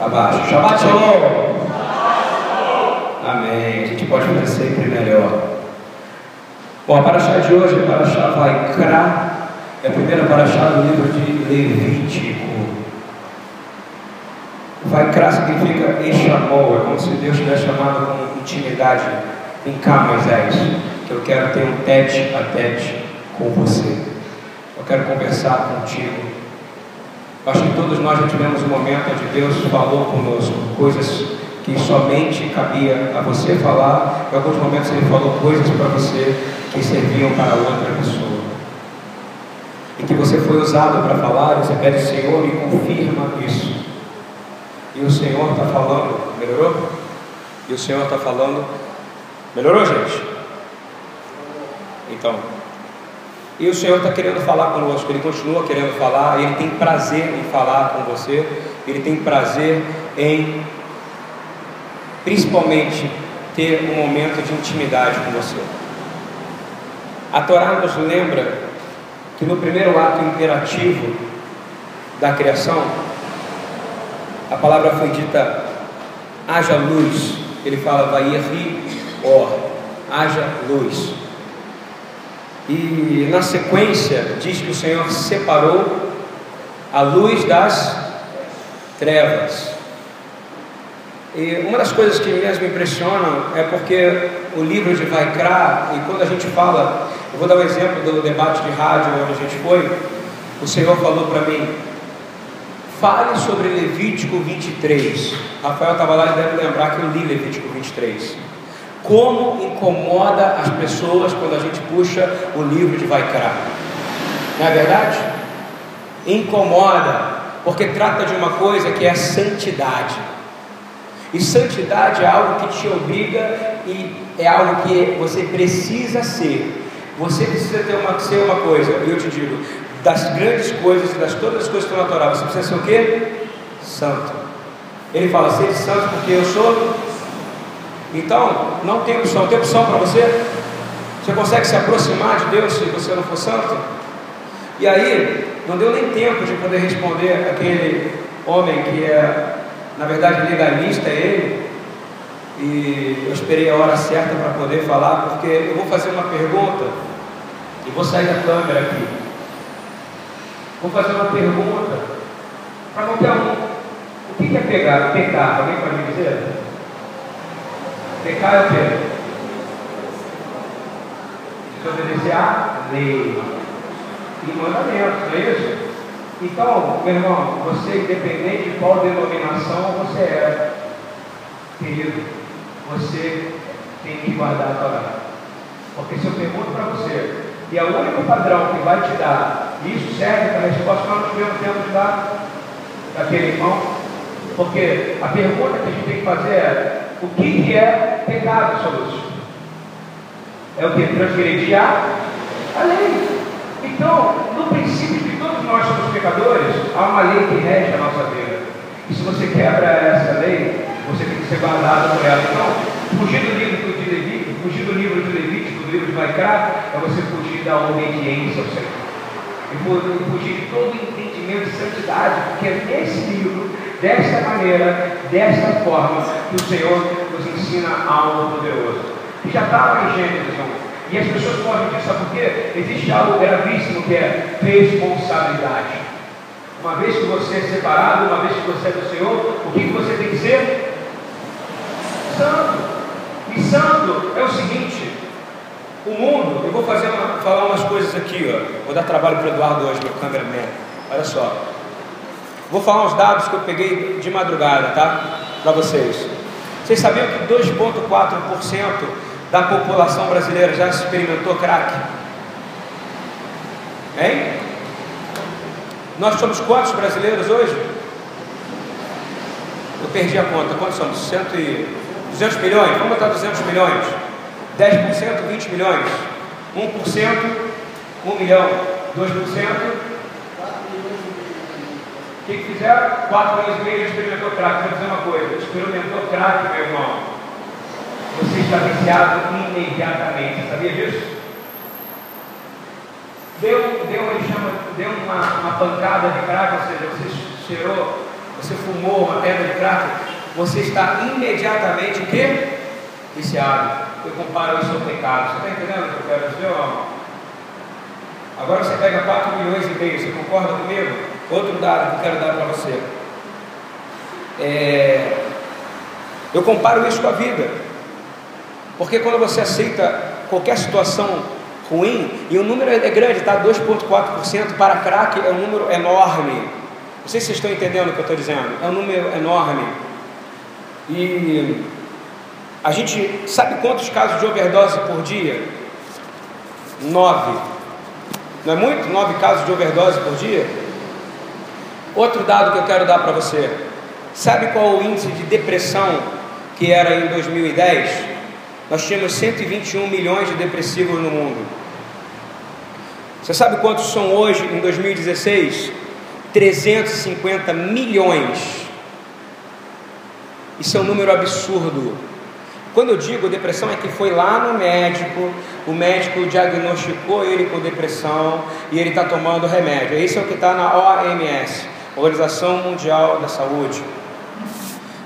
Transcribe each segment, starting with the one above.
Abaixo. Shabbat Shalom. Amém. A gente pode fazer sempre melhor. Bom, a paraxá de hoje é paraxá Vaikra. É a primeira paraxá do livro de Levítico. Vaikra significa Echamol. É como se Deus tivesse chamado com intimidade. Vem cá, Moisés, que eu quero ter um tete a tete com você. Eu quero conversar contigo. Acho que todos nós já tivemos um momento onde Deus falou conosco coisas que somente cabia a você falar, em alguns momentos Ele falou coisas para você que serviam para outra pessoa. E que você foi usado para falar, você pede, Senhor, me confirma isso. E o Senhor está falando, melhorou? E o Senhor está falando, melhorou, gente? Então, e o Senhor está querendo falar conosco, Ele continua querendo falar, Ele tem prazer em falar com você, Ele tem prazer em, principalmente, ter um momento de intimidade com você. A Torá nos lembra que no primeiro ato imperativo da criação, a palavra foi dita, haja luz. Ele fala, vai rir, or, haja luz. E na sequência diz que o Senhor separou a luz das trevas. E uma das coisas que mais me impressionam é porque o livro de Vaikra, e quando a gente fala, eu vou dar um exemplo do debate de rádio onde a gente foi, o Senhor falou para mim, fale sobre Levítico 23. Rafael estava lá e deve lembrar que eu li Levítico 23 como incomoda as pessoas quando a gente puxa o livro de Vaikra. Não é verdade? Incomoda, porque trata de uma coisa que é santidade. E santidade é algo que te obriga e é algo que você precisa ser. Você precisa ter uma, ser uma coisa, e eu te digo, das grandes coisas, das todas as coisas que estão na Torá, você precisa ser o quê? Santo. Ele fala, seja santo porque eu sou então, não tem opção. Tem opção para você? Você consegue se aproximar de Deus se você não for santo? E aí, não deu nem tempo de poder responder aquele homem que é, na verdade, legalista, é ele. E eu esperei a hora certa para poder falar, porque eu vou fazer uma pergunta e vou sair da câmera aqui. Vou fazer uma pergunta para qualquer um. O que é pegar? Pecar? Alguém pode me dizer? Pecar é o quê? Desobedecer a lei e mandamentos, não é isso? Então, meu irmão, você, independente de qual denominação você é, querido, você tem que guardar a Torá. Porque se eu pergunto para você, e é o único padrão que vai te dar, e isso serve para a resposta que nós não tivemos tempo de dar daquele irmão, porque a pergunta que a gente tem que fazer é o que, que é pecado, Lúcio? É o que? Transgredir a, a lei. Então, no princípio de todos nós somos pecadores, há uma lei que rege a nossa vida. E se você quebra essa lei, você tem que ser guardado por ela. Então, fugir do livro de Levítico, fugir do livro de Levítico, do livro de Maicá, é você fugir da obediência ao Senhor. E fugir de todo entendimento de santidade, porque é nesse livro desta maneira, desta forma, que o Senhor nos ensina algo poderoso. Que já estava em Gênesis 1. E as pessoas podem dizer, sabe por quê? Existe algo gravíssimo que é responsabilidade. Uma vez que você é separado, uma vez que você é do Senhor, o que você tem que ser? Santo. E santo é o seguinte: o mundo, eu vou fazer uma, falar umas coisas aqui, ó. Vou dar trabalho para o Eduardo hoje, meu cameraman. Olha só. Vou falar uns dados que eu peguei de madrugada, tá? Para vocês. Vocês sabiam que 2,4% da população brasileira já experimentou crack? Hein? Nós somos quantos brasileiros hoje? Eu perdi a conta. Quantos somos? 100 e... 200 milhões? Vamos botar 200 milhões. 10%, 20 milhões. 1%, 1 milhão. 2%, o que fizeram? Quatro anos e meio experimentou crack. Vou dizer uma coisa: experimentou crack, meu irmão. Você está viciado imediatamente. Sabia disso? Deu, deu, ele chama, deu uma, uma pancada de crack, ou seja, você cheirou você fumou uma pedra de crack, você está imediatamente o quê? Viciado. Eu comparo isso ao pecado. Você está entendendo o que eu quero dizer? Agora você pega 4 milhões e meio, você concorda comigo? Outro dado que quero dar para você. É... Eu comparo isso com a vida. Porque quando você aceita qualquer situação ruim, e o número é grande, tá? 2,4% para crack é um número enorme. Não sei se vocês estão entendendo o que eu estou dizendo. É um número enorme. E a gente sabe quantos casos de overdose por dia? Nove. Não é muito? Nove casos de overdose por dia? Outro dado que eu quero dar para você. Sabe qual o índice de depressão que era em 2010? Nós tínhamos 121 milhões de depressivos no mundo. Você sabe quantos são hoje em 2016? 350 milhões. Isso é um número absurdo. Quando eu digo depressão, é que foi lá no médico, o médico diagnosticou ele com depressão e ele está tomando remédio. Isso é o que está na OMS, Organização Mundial da Saúde.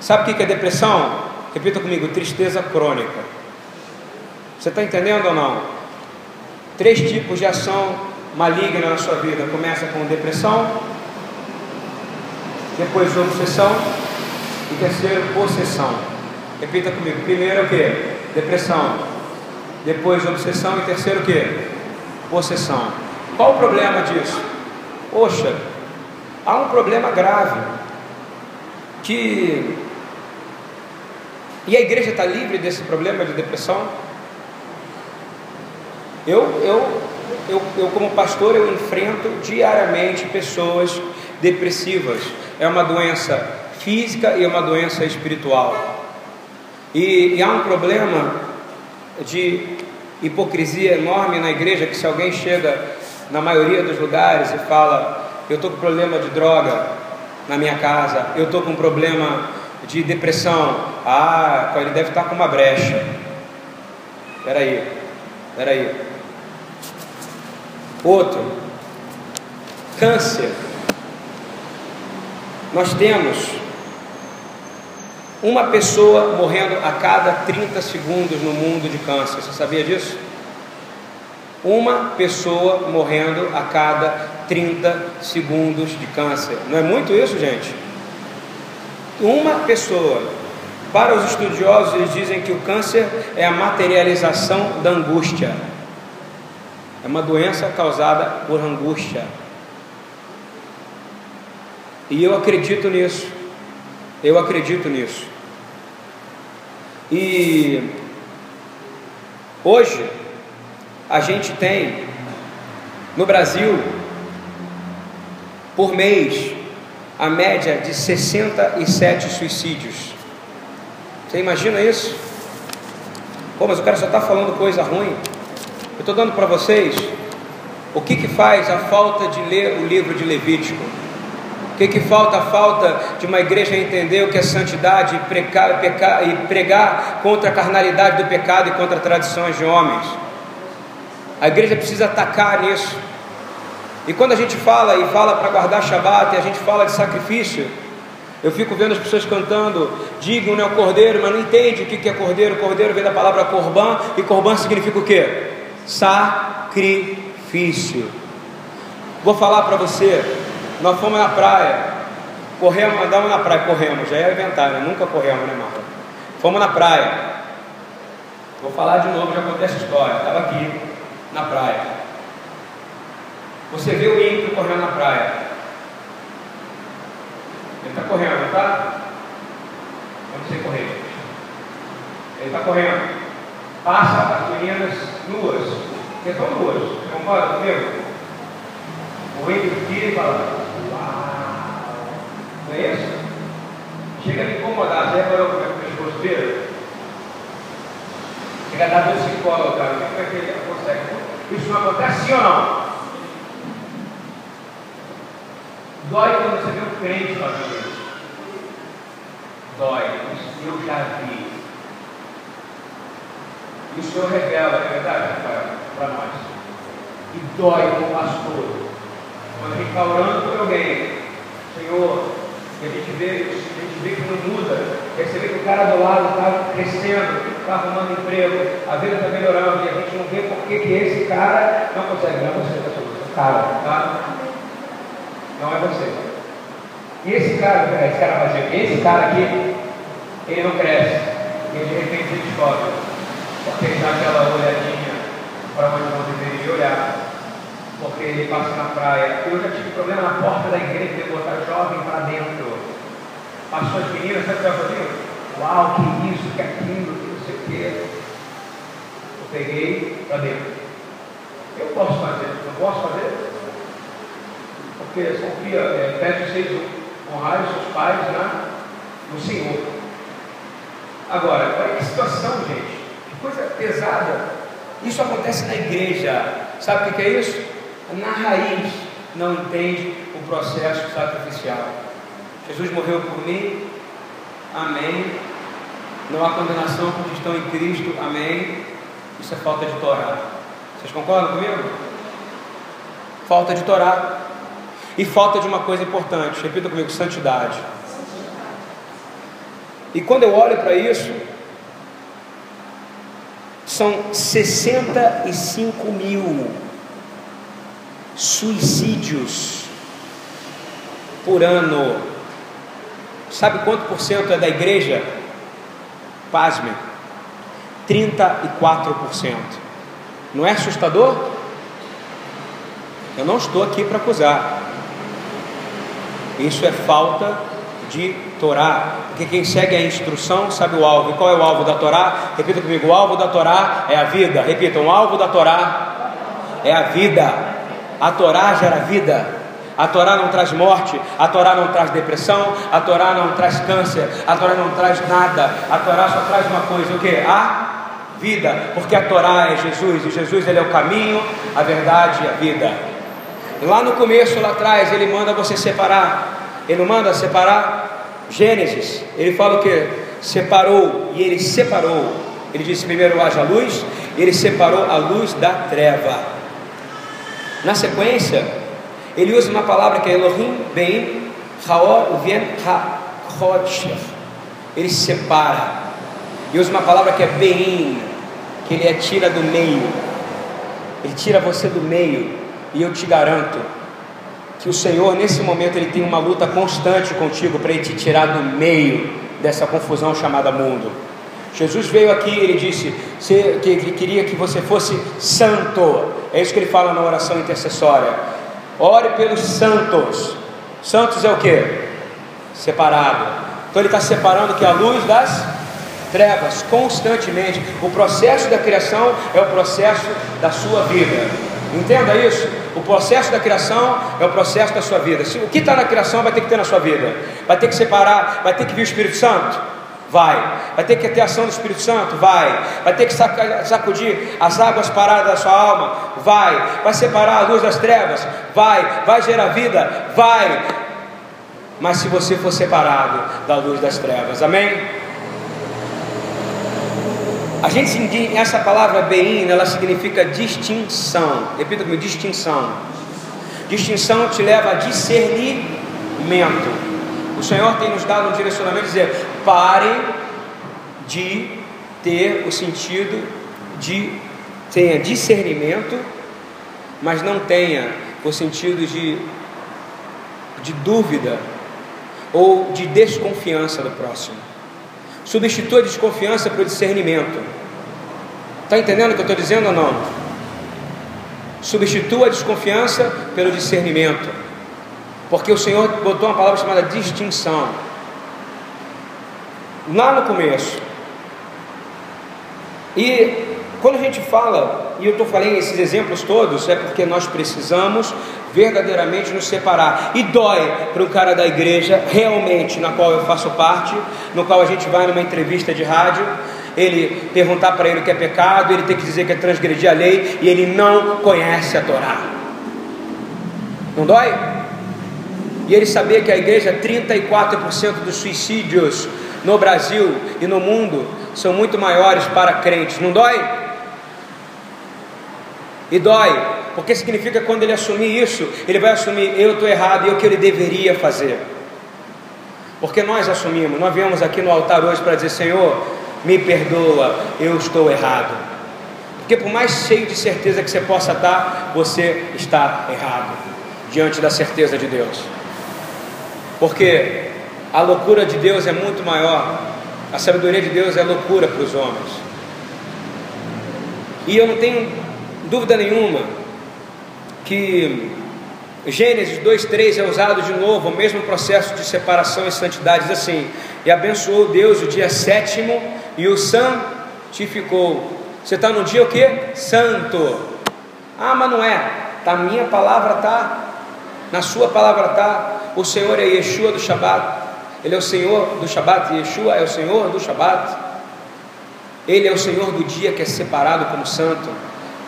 Sabe o que é depressão? Repita comigo: tristeza crônica. Você está entendendo ou não? Três tipos de ação maligna na sua vida: começa com depressão, depois obsessão e terceiro, possessão. Repita comigo: primeiro é o que? Depressão, depois obsessão e terceiro o que? Possessão. Qual o problema disso? Poxa, há um problema grave que e a igreja está livre desse problema de depressão? Eu, eu, eu, eu, como pastor, eu enfrento diariamente pessoas depressivas. É uma doença física e é uma doença espiritual. E, e há um problema de hipocrisia enorme na igreja que se alguém chega na maioria dos lugares e fala, eu estou com problema de droga na minha casa, eu estou com problema de depressão. Ah, ele deve estar com uma brecha. Espera aí, espera aí. Outro, câncer. Nós temos uma pessoa morrendo a cada 30 segundos no mundo de câncer. Você sabia disso? Uma pessoa morrendo a cada 30 segundos de câncer. Não é muito isso, gente? Uma pessoa. Para os estudiosos, eles dizem que o câncer é a materialização da angústia. É uma doença causada por angústia. E eu acredito nisso. Eu acredito nisso. E hoje a gente tem no Brasil por mês a média de 67 suicídios. Você imagina isso? Pô, mas o cara só está falando coisa ruim. Eu estou dando para vocês o que, que faz a falta de ler o livro de Levítico. O que, que falta? A falta de uma igreja entender o que é santidade e e pregar contra a carnalidade do pecado e contra tradições de homens. A igreja precisa atacar nisso. E quando a gente fala e fala para guardar Shabat e a gente fala de sacrifício, eu fico vendo as pessoas cantando, digam né, o cordeiro, mas não entende o que é cordeiro. Cordeiro vem da palavra corban e corban significa o quê? Sacrifício. Vou falar para você, nós fomos na praia, corremos, andamos na praia, corremos, já é inventário, né? nunca corremos, né, Marco? Fomos na praia. Vou falar de novo, já contei essa história. Estava aqui na praia. Você vê o ímpio correndo na praia. Ele está correndo, tá? Eu não sei correr. Ele está correndo. Passa as meninas nuas. Porque estão nuas. Concorda comigo? O ímpio tira e fala: Uau! Não é isso? Chega a me incomodar. Você reparou como é que o pescoço vira? Chega a dar dois psicólogos, cara. Como é que ele consegue? Isso não acontece sim ou não? Dói quando você vê um crente fazendo isso. Dói. Isso eu já vi. E o Senhor revela, é verdade, para nós. E dói como pastor. Quando a gente está orando por alguém, Senhor, E a gente vê a gente vê que não muda. Vê que o cara do lado está crescendo, está arrumando emprego, a vida está melhorando, e a gente não vê por que, que esse cara não consegue. Não é você, é cara, tá? Não é você. E esse cara, esse cara dizer, esse cara aqui, ele não cresce. E de repente ele descobre. Porque ele dá aquela olhadinha para onde não deveria olhar porque ele passa na praia. Eu já tive problema na porta da igreja de botar jovem para dentro. Passou as meninas, sabe o que eu fazia? Uau, que isso, que aquilo, quê. Eu peguei para dentro. Eu posso fazer, não posso fazer? Porque Sofia, é, pede vocês os seus pais né, no Senhor. Agora, olha que situação, gente. Que coisa pesada. Isso acontece na igreja. Sabe o que é isso? na raiz não entende o processo sacrificial. Jesus morreu por mim, amém. Não há condenação para os que estão em Cristo, amém. Isso é falta de Torá. Vocês concordam comigo? Falta de Torá. E falta de uma coisa importante, repita comigo: santidade. E quando eu olho para isso, são 65 mil suicídios por ano. Sabe quanto por cento é da igreja? Pasme, 34%. Não é assustador? Eu não estou aqui para acusar. Isso é falta de Torá. Porque quem segue a instrução sabe o alvo. E qual é o alvo da Torá? Repita comigo: o alvo da Torá é a vida. Repitam: o alvo da Torá é a vida. A Torá gera vida. A Torá não traz morte, a Torá não traz depressão, a Torá não traz câncer, a Torá não traz nada. A Torá só traz uma coisa, o que? A vida, porque a Torá é Jesus e Jesus ele é o caminho, a verdade e a vida. Lá no começo, lá atrás, ele manda você separar. Ele não manda separar Gênesis. Ele fala o que? Separou e ele separou. Ele disse primeiro haja luz, ele separou a luz da treva. Na sequência, ele usa uma palavra que é Elohim Ben Haor Uvien HaKodsher. Ele separa. E usa uma palavra que é Bein, que ele é tira do meio. Ele tira você do meio. E eu te garanto que o Senhor, nesse momento, ele tem uma luta constante contigo para ele te tirar do meio dessa confusão chamada mundo. Jesus veio aqui, ele disse que ele queria que você fosse santo. É isso que ele fala na oração intercessória. Ore pelos santos. Santos é o que? Separado. Então ele está separando que a luz das trevas constantemente. O processo da criação é o processo da sua vida. Entenda isso. O processo da criação é o processo da sua vida. O que está na criação vai ter que ter na sua vida. Vai ter que separar, vai ter que vir o Espírito Santo. Vai. Vai ter que ter ação do Espírito Santo? Vai. Vai ter que sacudir as águas paradas da sua alma? Vai. Vai separar a luz das trevas? Vai. Vai gerar vida? Vai. Mas se você for separado da luz das trevas, amém? A gente essa palavra bein, ela significa distinção. Repita comigo, distinção. Distinção te leva a discernimento. O Senhor tem nos dado um direcionamento dizer: parem de ter o sentido de tenha discernimento, mas não tenha o sentido de, de dúvida ou de desconfiança do próximo. Substitua a desconfiança pelo discernimento. Está entendendo o que eu estou dizendo ou não? Substitua a desconfiança pelo discernimento. Porque o Senhor botou uma palavra chamada distinção. Lá no começo. E quando a gente fala, e eu estou falando esses exemplos todos, é porque nós precisamos verdadeiramente nos separar. E dói para um cara da igreja, realmente, na qual eu faço parte, no qual a gente vai numa entrevista de rádio, ele perguntar para ele o que é pecado, ele tem que dizer que é transgredir a lei, e ele não conhece a Torá. Não dói? E ele sabia que a igreja, 34% dos suicídios no Brasil e no mundo são muito maiores para crentes. Não dói? E dói, porque significa que quando ele assumir isso, ele vai assumir: eu estou errado e é o que ele deveria fazer. Porque nós assumimos, nós viemos aqui no altar hoje para dizer: Senhor, me perdoa, eu estou errado. Porque por mais cheio de certeza que você possa estar, você está errado diante da certeza de Deus. Porque a loucura de Deus é muito maior, a sabedoria de Deus é loucura para os homens. E eu não tenho dúvida nenhuma que Gênesis 2:3 é usado de novo, o mesmo processo de separação e santidade, diz assim: "E abençoou Deus o dia sétimo e o santificou". Você está no dia o que? Santo. Ah, mas não é. Tá minha palavra tá, na sua palavra tá. O Senhor é Yeshua do Shabat. Ele é o Senhor do Shabat. Yeshua é o Senhor do Shabat. Ele é o Senhor do dia que é separado como santo.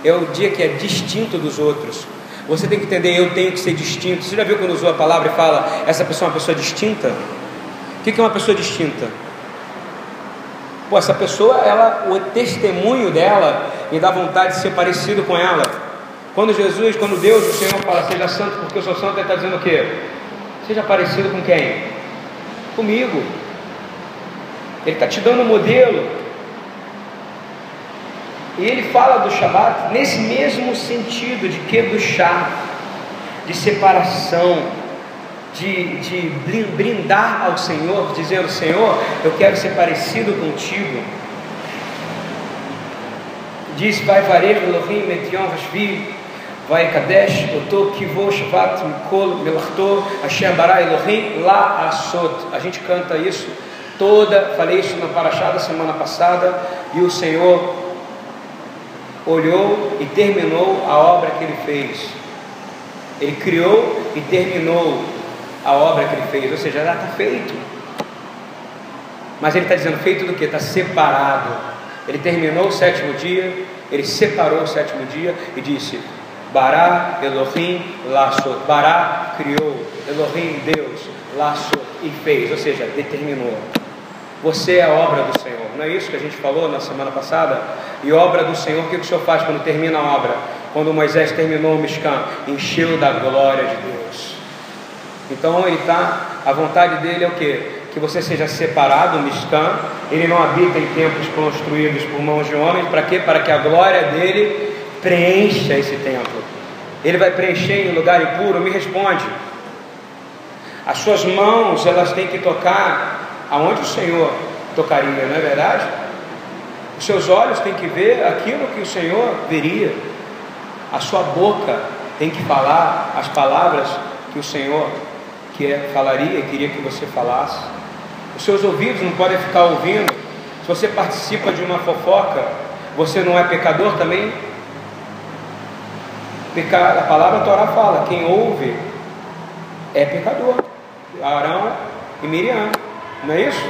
É o dia que é distinto dos outros. Você tem que entender, eu tenho que ser distinto. Você já viu quando usou a palavra e fala, essa pessoa é uma pessoa distinta? O que é uma pessoa distinta? Pô, essa pessoa, ela, o testemunho dela me dá vontade de ser parecido com ela. Quando Jesus, quando Deus, o Senhor fala, seja santo, porque eu sou santo, ele está dizendo o quê? Seja parecido com quem? Comigo. Ele está te dando um modelo. E ele fala do Shabat nesse mesmo sentido de que do chá, de separação, de, de brindar ao Senhor, dizendo: Senhor, eu quero ser parecido contigo. Diz: Vai varer Elohim Medion Vashvi, Oto Kivo Shavat Mikol Melachto, Hashem Bara Elohim La Asot. A gente canta isso toda, falei isso na Paraxá da semana passada, e o Senhor olhou e terminou a obra que ele fez. Ele criou e terminou a obra que ele fez, ou seja, já está feito. Mas ele está dizendo feito do que? Está separado. Ele terminou o sétimo dia, ele separou o sétimo dia e disse: Bará, Elohim, laçou. Bará criou, Elohim, Deus, laçou e fez, ou seja, determinou. Você é obra do Senhor. Não é isso que a gente falou na semana passada? E obra do Senhor, o que o Senhor faz quando termina a obra? Quando Moisés terminou o Mishkan, encheu da glória de Deus. Então ele está, a vontade dele é o que? Que você seja separado, o Mishkan. Ele não habita em templos construídos por mãos de homens. Para quê? Para que a glória dele preencha esse templo. Ele vai preencher em lugar impuro? Me responde. As suas mãos, elas têm que tocar aonde o Senhor tocaria, não é verdade? Os seus olhos têm que ver aquilo que o Senhor veria. A sua boca tem que falar as palavras que o Senhor quer, falaria queria que você falasse. Os seus ouvidos não podem ficar ouvindo. Se você participa de uma fofoca, você não é pecador também? A palavra Torá fala: quem ouve é pecador. Arão e Miriam. Não é isso?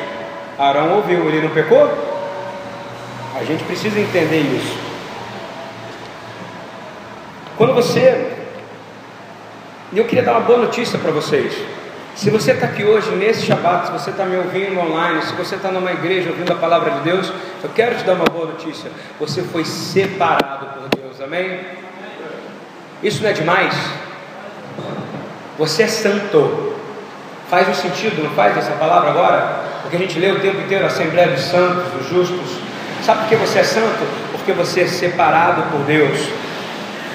Arão ouviu, ele não pecou? A gente precisa entender isso. Quando você. Eu queria dar uma boa notícia para vocês. Se você está aqui hoje nesse Shabat, se você está me ouvindo online, se você está numa igreja ouvindo a palavra de Deus, eu quero te dar uma boa notícia. Você foi separado por Deus, amém? Isso não é demais? Você é santo. Faz um sentido, não faz essa palavra agora? Porque a gente lê o tempo inteiro a Assembleia dos Santos, dos Justos. Sabe por que você é santo? Porque você é separado por Deus.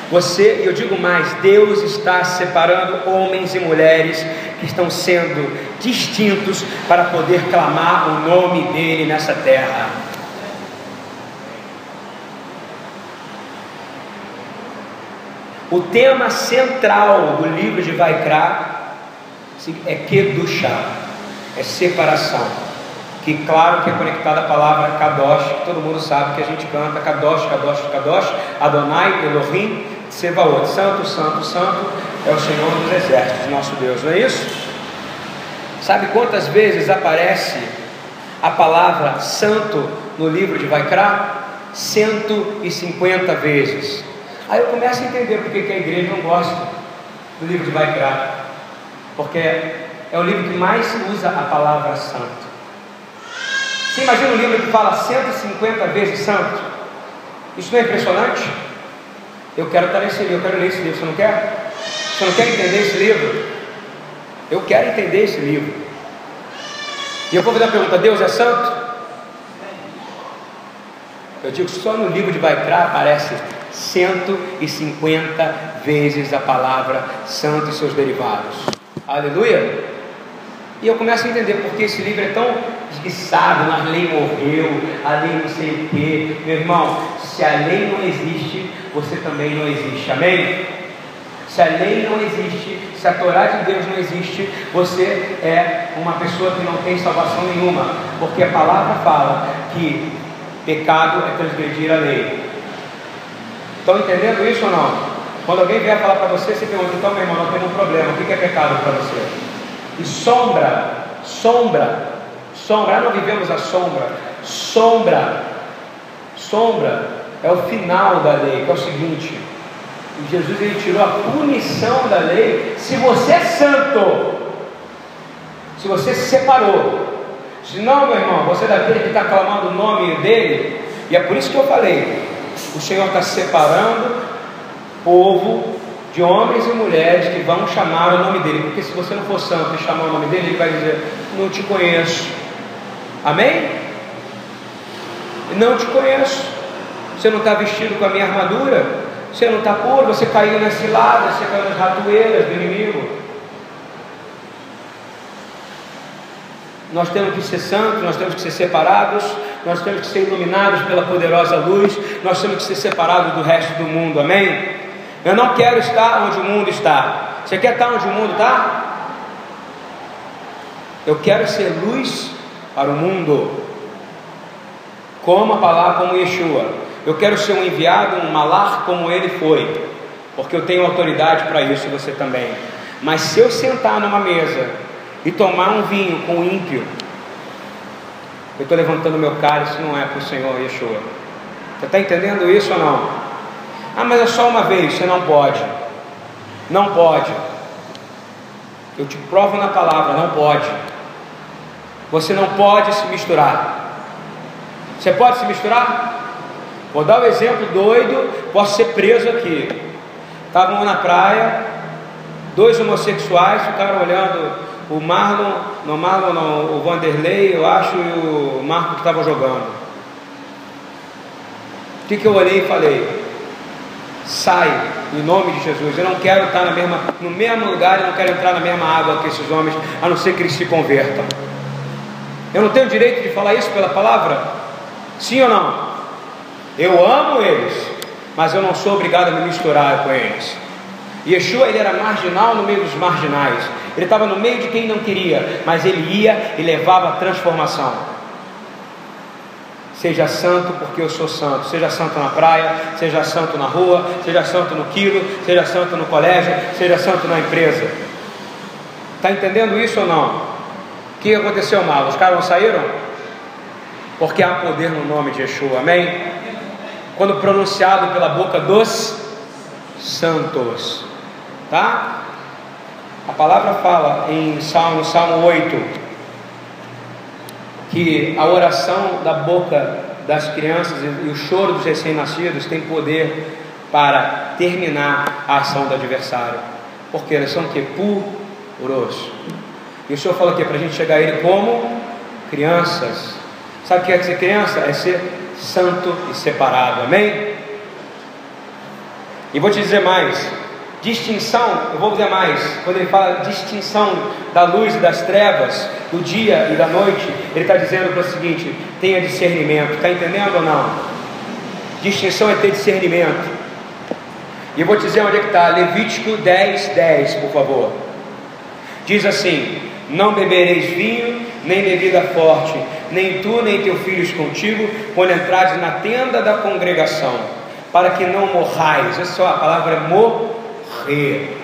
Você, eu digo mais, Deus está separando homens e mulheres que estão sendo distintos para poder clamar o nome dele nessa terra. O tema central do livro de Vaikra é Kedushá, é separação. Que claro que é conectada à palavra Kadosh, que todo mundo sabe que a gente canta Kadosh, Kadosh, Kadosh, Adonai, Elohim, Sebaot, Santo, Santo, Santo, é o Senhor dos Exércitos, nosso Deus, não é isso? Sabe quantas vezes aparece a palavra santo no livro de Vaikra? 150 vezes. Aí eu começo a entender porque que a igreja não gosta do livro de Vaikra porque é o livro que mais usa a palavra santo. Você imagina um livro que fala 150 vezes santo? Isso não é impressionante? Eu quero estar nesse livro, eu quero ler esse livro, você não quer? Você não quer entender esse livro? Eu quero entender esse livro. E eu vou fazer uma pergunta: Deus é santo? Eu digo só no livro de Baikra aparece 150 vezes a palavra santo e seus derivados. Aleluia! E eu começo a entender porque esse livro é tão esguiçado, a lei morreu, a lei não sei o quê. Meu irmão, se a lei não existe, você também não existe. Amém? Se a lei não existe, se a Torá de Deus não existe, você é uma pessoa que não tem salvação nenhuma, porque a palavra fala que pecado é transgredir a lei. Estão entendendo isso ou não? Quando alguém vier falar para você, você pergunta, então meu irmão, tem um problema, o que é pecado para você? E sombra, sombra, sombra, não vivemos a sombra, sombra, sombra é o final da lei, que é o seguinte, Jesus ele tirou a punição da lei. Se você é santo, se você se separou, se não, meu irmão, você é daquele que está clamando o nome dele, e é por isso que eu falei: o Senhor está separando povo de homens e mulheres que vão chamar o nome dele, porque se você não for santo e chamar o nome dele, ele vai dizer: Não te conheço. Amém? Não te conheço. Você não está vestido com a minha armadura? Você não está puro, você caiu nas ciladas, você caiu nas ratoeiras do inimigo. Nós temos que ser santos, nós temos que ser separados, nós temos que ser iluminados pela poderosa luz, nós temos que ser separados do resto do mundo, amém? Eu não quero estar onde o mundo está. Você quer estar onde o mundo está? Eu quero ser luz para o mundo, como a palavra, como Yeshua. Eu quero ser um enviado, um malar como ele foi, porque eu tenho autoridade para isso e você também. Mas se eu sentar numa mesa e tomar um vinho com um ímpio, eu estou levantando meu cálice, não é para o Senhor Yeshua. Você está entendendo isso ou não? Ah, mas é só uma vez, você não pode. Não pode. Eu te provo na palavra, não pode. Você não pode se misturar. Você pode se misturar? Vou dar um exemplo doido, posso ser preso aqui. Estavam na praia, dois homossexuais ficaram olhando o Marlon, não Marlon não, o Vanderlei, eu acho, e o Marco que estavam jogando. O que, que eu olhei e falei? Sai, em nome de Jesus. Eu não quero estar na mesma, no mesmo lugar, eu não quero entrar na mesma água que esses homens, a não ser que eles se convertam. Eu não tenho direito de falar isso pela palavra? Sim ou não? Eu amo eles, mas eu não sou obrigado a me misturar com eles. Yeshua ele era marginal no meio dos marginais. Ele estava no meio de quem não queria, mas ele ia e levava a transformação. Seja santo porque eu sou santo. Seja santo na praia, seja santo na rua, seja santo no quilo, seja santo no colégio, seja santo na empresa. Está entendendo isso ou não? O que aconteceu mal? Os caras não saíram? Porque há poder no nome de Yeshua, amém? quando pronunciado pela boca dos santos. Tá? A palavra fala em Salmo, Salmo 8 que a oração da boca das crianças e o choro dos recém-nascidos tem poder para terminar a ação do adversário. Porque eles são que puros. E o Senhor fala que para a gente chegar a Ele como crianças. Sabe o que é ser criança? É ser santo e separado, amém? E vou te dizer mais: distinção, eu vou dizer mais, quando ele fala distinção da luz e das trevas, do dia e da noite, ele está dizendo para o seguinte: tenha discernimento, está entendendo ou não? Distinção é ter discernimento. E eu vou te dizer onde é que está, Levítico 10, 10, por favor. Diz assim: Não bebereis vinho, nem bebida forte, nem tu nem teu filhos contigo, quando entrares na tenda da congregação, para que não morrais. Essa só a palavra é morrer.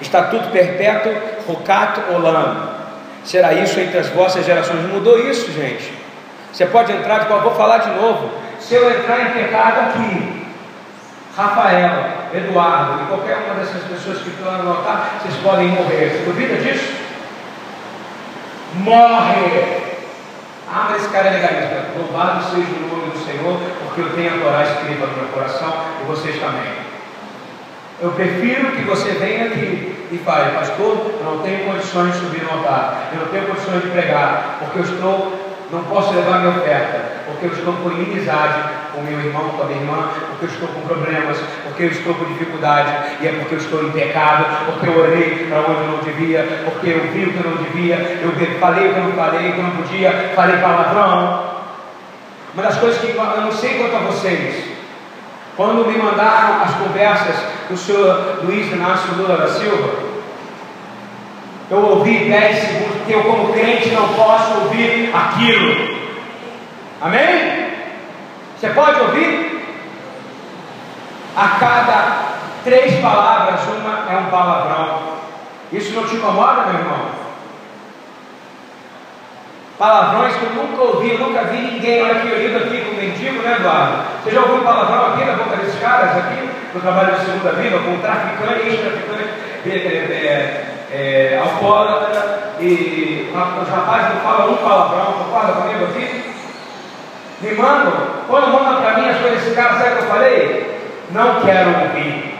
Estatuto perpétuo, rocato olam. Será isso entre as vossas gerações. Mudou isso, gente. Você pode entrar de qual vou falar de novo. Se eu entrar em pecado aqui, Rafael, Eduardo e qualquer uma dessas pessoas que estão anotar, vocês podem morrer. Você duvida disso? Morre! Mas esse cara legalista. Louvado seja o nome do Senhor, porque eu tenho a Torá escrita no meu coração e vocês também. Eu prefiro que você venha aqui e fale, pastor, eu não tenho condições de subir no altar, eu não tenho condições de pregar, porque eu estou, não posso levar minha oferta, porque eu estou com inimizade com meu irmão, com a minha irmã, porque eu estou com problemas, porque eu estou com dificuldade, e é porque eu estou em pecado, porque eu orei para onde eu não devia, porque eu vi o que eu não devia, eu falei o que eu não falei, o que eu não podia, falei palavrão. Uma das coisas que eu não sei quanto a vocês, quando me mandaram as conversas do senhor Luiz Inácio Lula da Silva, eu ouvi 10 segundos, porque eu, como crente, não posso ouvir aquilo. Amém? Você pode ouvir? A cada três palavras, uma é um palavrão. Isso não te incomoda, meu irmão? Palavrões que eu nunca ouvi, nunca vi ninguém. Olha aqui, eu aqui com o mendigo, né, Eduardo? Você já ouviu palavrão aqui na boca desses caras aqui? No trabalho de segunda vida, com traficante, ex-traficante, é, é, é, alcoólatra, e os rapazes não falam um palavrão, concorda comigo aqui? Me mandam, quando mandam para mim as coisas desse cara, sabe o que eu falei? Não quero ouvir.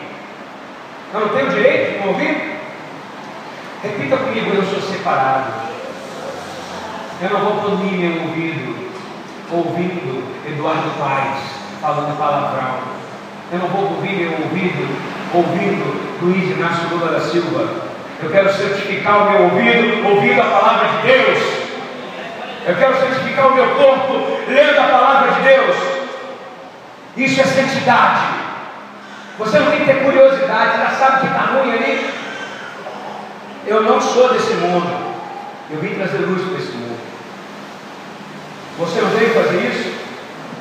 Não tenho direito de ouvir? Repita comigo, eu sou separado. Eu não vou punir meu ouvido ouvindo Eduardo Paes falando palavrão. Eu não vou ouvir meu ouvido ouvindo Luiz Inácio Lula da Silva. Eu quero certificar o meu ouvido ouvindo a palavra de Deus. Eu quero certificar o meu corpo lendo a palavra de Deus. Isso é santidade. Você não tem que ter curiosidade, já sabe que está ruim ali. Eu não sou desse mundo. Eu vim trazer luz para esse. Você veio fazer isso?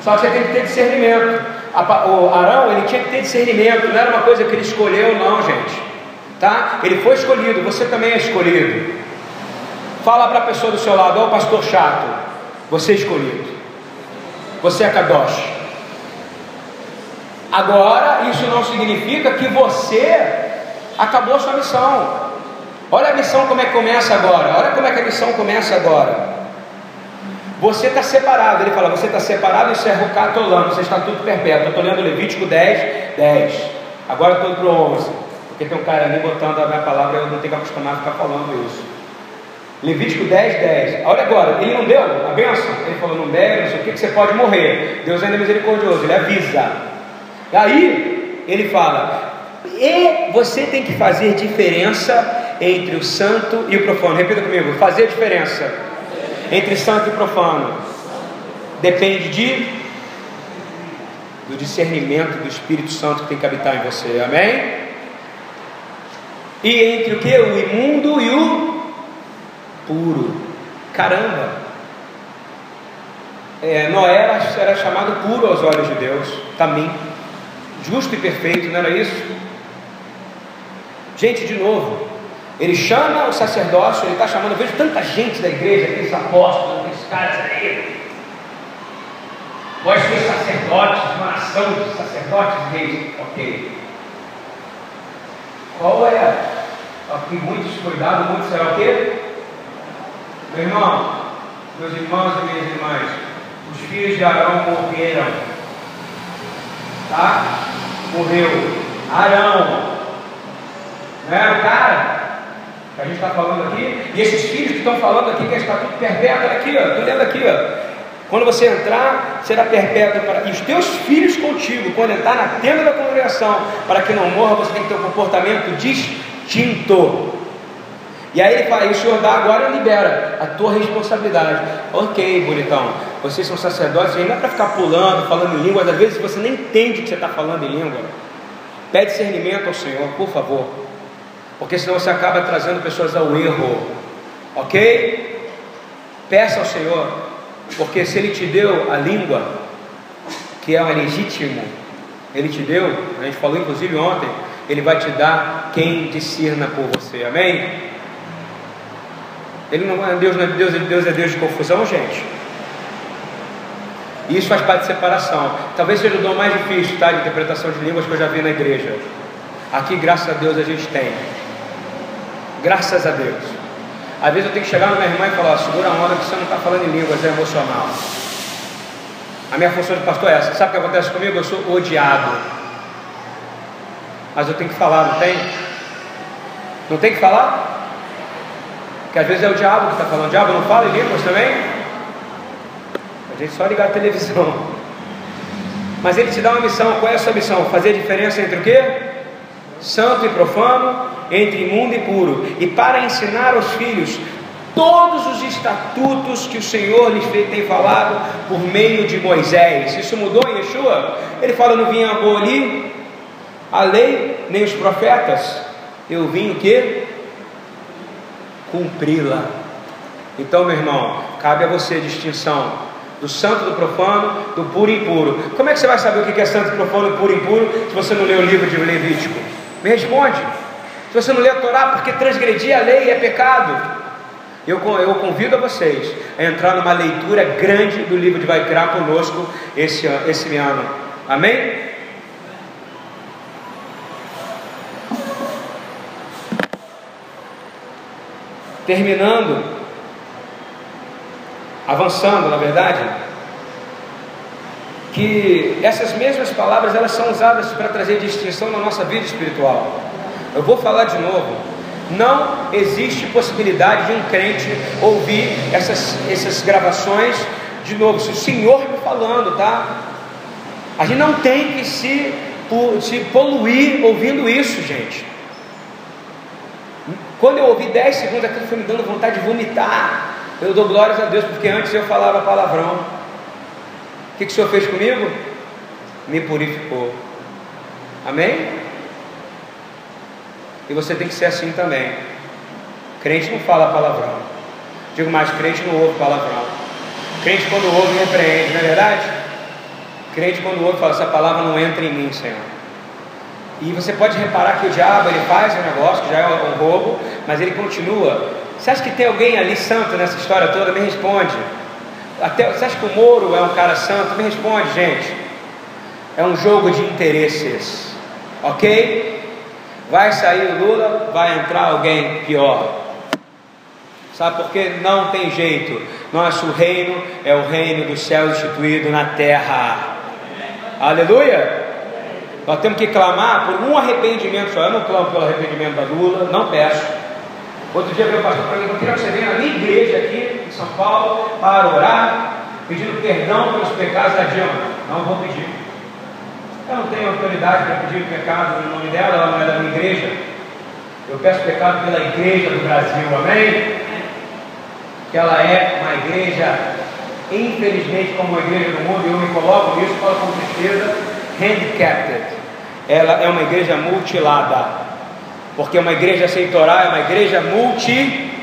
Só que você tem que ter discernimento. O Arão, ele tinha que ter discernimento, não era uma coisa que ele escolheu, não, gente. Tá? Ele foi escolhido, você também é escolhido. Fala para a pessoa do seu lado, ó, oh, pastor chato, você é escolhido. Você é Kadosh. Agora, isso não significa que você acabou sua missão. Olha a missão como é que começa agora. Olha como é que a missão começa agora. Você está separado, ele fala, você está separado e servo catolano, você está tudo perpétuo. Eu estou lendo Levítico 10, 10. Agora estou para o 11, porque tem um cara ali botando a minha palavra, eu não tenho que acostumar a ficar falando isso. Levítico 10, 10. Olha agora, ele não deu a benção. Ele falou, não deve, não sei o que, que você pode morrer. Deus ainda é misericordioso, ele avisa. Aí ele fala, e você tem que fazer diferença entre o santo e o profano. Repita comigo, fazer diferença entre santo e profano? Depende de do discernimento do Espírito Santo que tem que habitar em você. Amém? E entre o que? O imundo e o puro. Caramba! É, Noé era, era chamado puro aos olhos de Deus, também. Justo e perfeito, não era isso? Gente, de novo, ele chama o sacerdócio, ele está chamando, eu vejo tanta gente da igreja, aqueles apóstolos, aqueles caras aí. Vós sois sacerdotes, uma nação de sacerdotes reis. Ok. Qual é? Aqui muitos cuidado, muitos será o quê? Meu irmão, meus irmãos e minhas irmãs, os filhos de Arão morreram. Tá? Morreu. Arão. Não era o cara? Que a gente está falando aqui, e esses filhos que estão falando aqui que é estatuto perpétuo, aqui, ó, estou lendo aqui, ó. Quando você entrar, será perpétuo para. E os teus filhos contigo, quando entrar na tenda da congregação, para que não morra, você tem que ter um comportamento distinto. E aí ele fala, e o Senhor dá agora e libera a tua responsabilidade. Ok, bonitão, vocês são sacerdotes, não é para ficar pulando, falando em línguas, às vezes você nem entende que você está falando em língua. Pede discernimento ao Senhor, por favor porque senão você acaba trazendo pessoas ao erro, ok? Peça ao Senhor, porque se Ele te deu a língua, que é legítimo, Ele te deu, a gente falou inclusive ontem, Ele vai te dar quem discerna por você, amém? Ele não é Deus, não é Deus, Deus é Deus de confusão, gente. Isso faz parte de separação. Talvez seja o dom mais difícil, tá? De interpretação de línguas que eu já vi na igreja. Aqui, graças a Deus, a gente tem. Graças a Deus. Às vezes eu tenho que chegar na minha irmã e falar, segura a onda que você não está falando em línguas, é emocional. A minha função de pastor é essa. Sabe o que acontece comigo? Eu sou odiado. Mas eu tenho que falar, não tem? Não tem que falar? Que às vezes é o diabo que está falando. O diabo não fala em línguas também? A gente só ligar a televisão. Mas ele te dá uma missão. Qual é a sua missão? Fazer diferença entre o quê? Santo e profano, entre imundo e puro. E para ensinar aos filhos todos os estatutos que o Senhor lhes tem falado por meio de Moisés. Isso mudou em Yeshua? Ele fala: não vinha abolir a lei, nem os profetas. Eu vim o que? Cumpri-la. Então, meu irmão, cabe a você a distinção do santo do profano, do puro e impuro. Como é que você vai saber o que é santo, profano, puro e impuro se você não lê o livro de Levítico? Me responde. Se você não lê a Torá, porque transgredir a lei é pecado. Eu, eu convido a vocês a entrar numa leitura grande do livro de Vaikra conosco esse, esse ano. Amém? Terminando, avançando, na verdade, que essas mesmas palavras elas são usadas para trazer distinção na nossa vida espiritual. Eu vou falar de novo. Não existe possibilidade de um crente ouvir essas, essas gravações de novo. Se o Senhor me falando, tá? A gente não tem que se, se poluir ouvindo isso, gente. Quando eu ouvi 10 segundos, aquilo foi me dando vontade de vomitar. Eu dou glórias a Deus, porque antes eu falava palavrão. O que, que o Senhor fez comigo? Me purificou. Amém? E você tem que ser assim também. Crente não fala palavrão. Digo mais, crente não ouve palavrão. Crente quando ouve repreende, não é verdade? Crente quando ouve fala, essa palavra não entra em mim, Senhor. E você pode reparar que o diabo ele faz um negócio que já é um roubo, mas ele continua. Você acha que tem alguém ali santo nessa história toda? Me responde. Até, você acha que o Moro é um cara santo? Me responde, gente. É um jogo de interesses, ok? Vai sair o Lula, vai entrar alguém pior. Sabe por quê? Não tem jeito. Nosso reino é o reino do céu instituído na terra. Aleluia! Nós temos que clamar por um arrependimento só. Eu não clamo pelo arrependimento da Lula, não peço. Outro dia o pastor para mim, eu queria que você venha na minha igreja aqui São Paulo para orar, pedindo perdão pelos pecados da Dilma. Não vou pedir. Eu não tenho autoridade para pedir pecado no nome dela, ela não é da minha igreja. Eu peço pecado pela igreja do Brasil, amém? Que ela é uma igreja, infelizmente, como uma igreja do mundo, e eu me coloco nisso, falo com tristeza, handicapped. Ela é uma igreja mutilada, porque uma igreja sem Torá é uma igreja mutilada.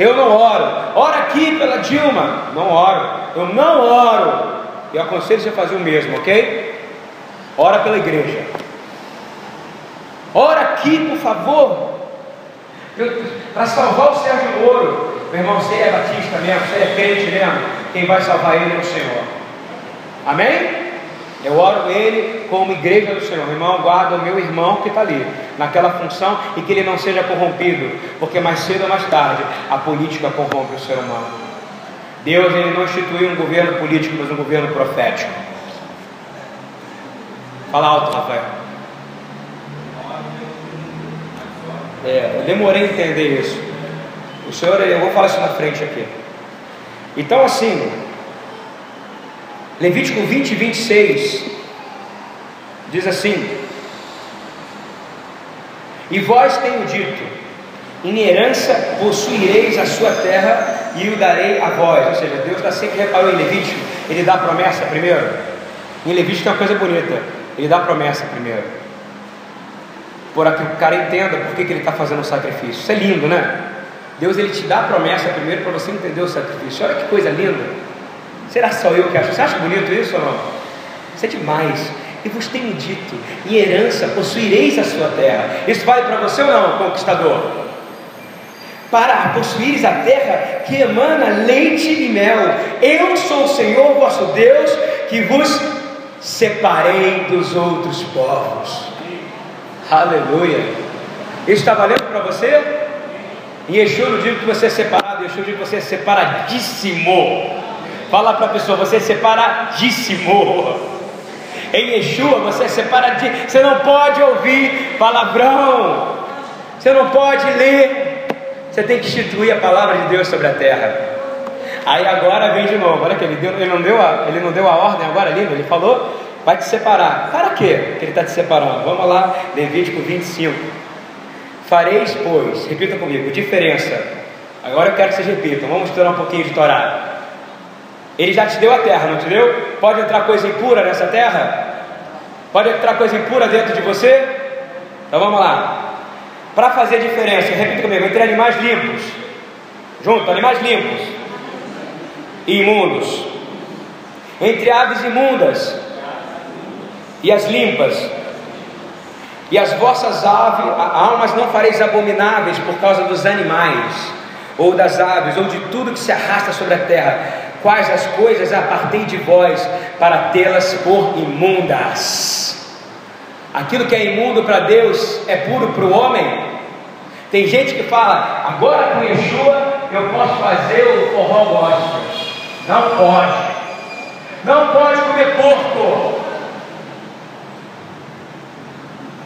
Eu não oro, ora aqui pela Dilma, não oro, eu não oro eu aconselho você a fazer o mesmo, ok? Ora pela igreja. Ora aqui, por favor. Para salvar o Sérgio Moro. Meu irmão, você é batista mesmo, você é crente mesmo. Quem vai salvar ele é o Senhor. Amém? Eu oro ele como igreja do Senhor. Irmão, guarda o meu irmão que está ali, naquela função, e que ele não seja corrompido, porque mais cedo ou mais tarde a política corrompe o ser humano. Deus ele não instituiu um governo político, mas um governo profético. Fala alto, Rafael. É, eu demorei a entender isso. O Senhor, eu vou falar isso na frente aqui. Então, assim, Levítico 20, 26 diz assim: E vós tenho dito, em herança possuireis a sua terra e o darei a vós. Ou seja, Deus está sempre reparou em Levítico, ele dá a promessa primeiro. Em Levítico tem uma coisa bonita, ele dá a promessa primeiro. Por que o cara entenda por que, que ele está fazendo o sacrifício. Isso é lindo, né? Deus ele te dá a promessa primeiro para você entender o sacrifício. Olha que coisa linda. Será só eu que acho? Você acha bonito isso ou não? Isso é demais. E vos tenho dito: em herança possuireis a sua terra. Isso vale para você ou não, conquistador? para possuires a terra que emana leite e mel. Eu sou o Senhor vosso Deus que vos separei dos outros povos. Aleluia. Isso está valendo para você? Em Yeshua não digo que você é separado, Yeshua digo que você é separadíssimo. Fala para a pessoa, você é separadíssimo. Em Yeshua você é separadíssimo. Você não pode ouvir palavrão. Você não pode ler. Você tem que instituir a palavra de Deus sobre a terra. Aí agora vem de novo. Olha que ele, deu, ele, não deu a, ele não deu a ordem agora, lindo. Ele falou: vai te separar. Para quê que ele está te separando? Vamos lá, Levítico 25. Fareis, pois, repita comigo, diferença. Agora eu quero que vocês repitam. Vamos estudar um pouquinho de Torá. Ele já te deu a terra, não te deu? Pode entrar coisa impura nessa terra? Pode entrar coisa impura dentro de você? Então vamos lá. Para fazer diferença, repita comigo, entre animais limpos, junto, animais limpos e imundos, entre aves imundas e as limpas, e as vossas aves, almas não fareis abomináveis por causa dos animais, ou das aves, ou de tudo que se arrasta sobre a terra, quais as coisas apartei de vós para tê-las por imundas. Aquilo que é imundo para Deus é puro para o homem. Tem gente que fala, agora com Yeshua eu posso fazer o forró gospel. Não pode. Não pode comer porco.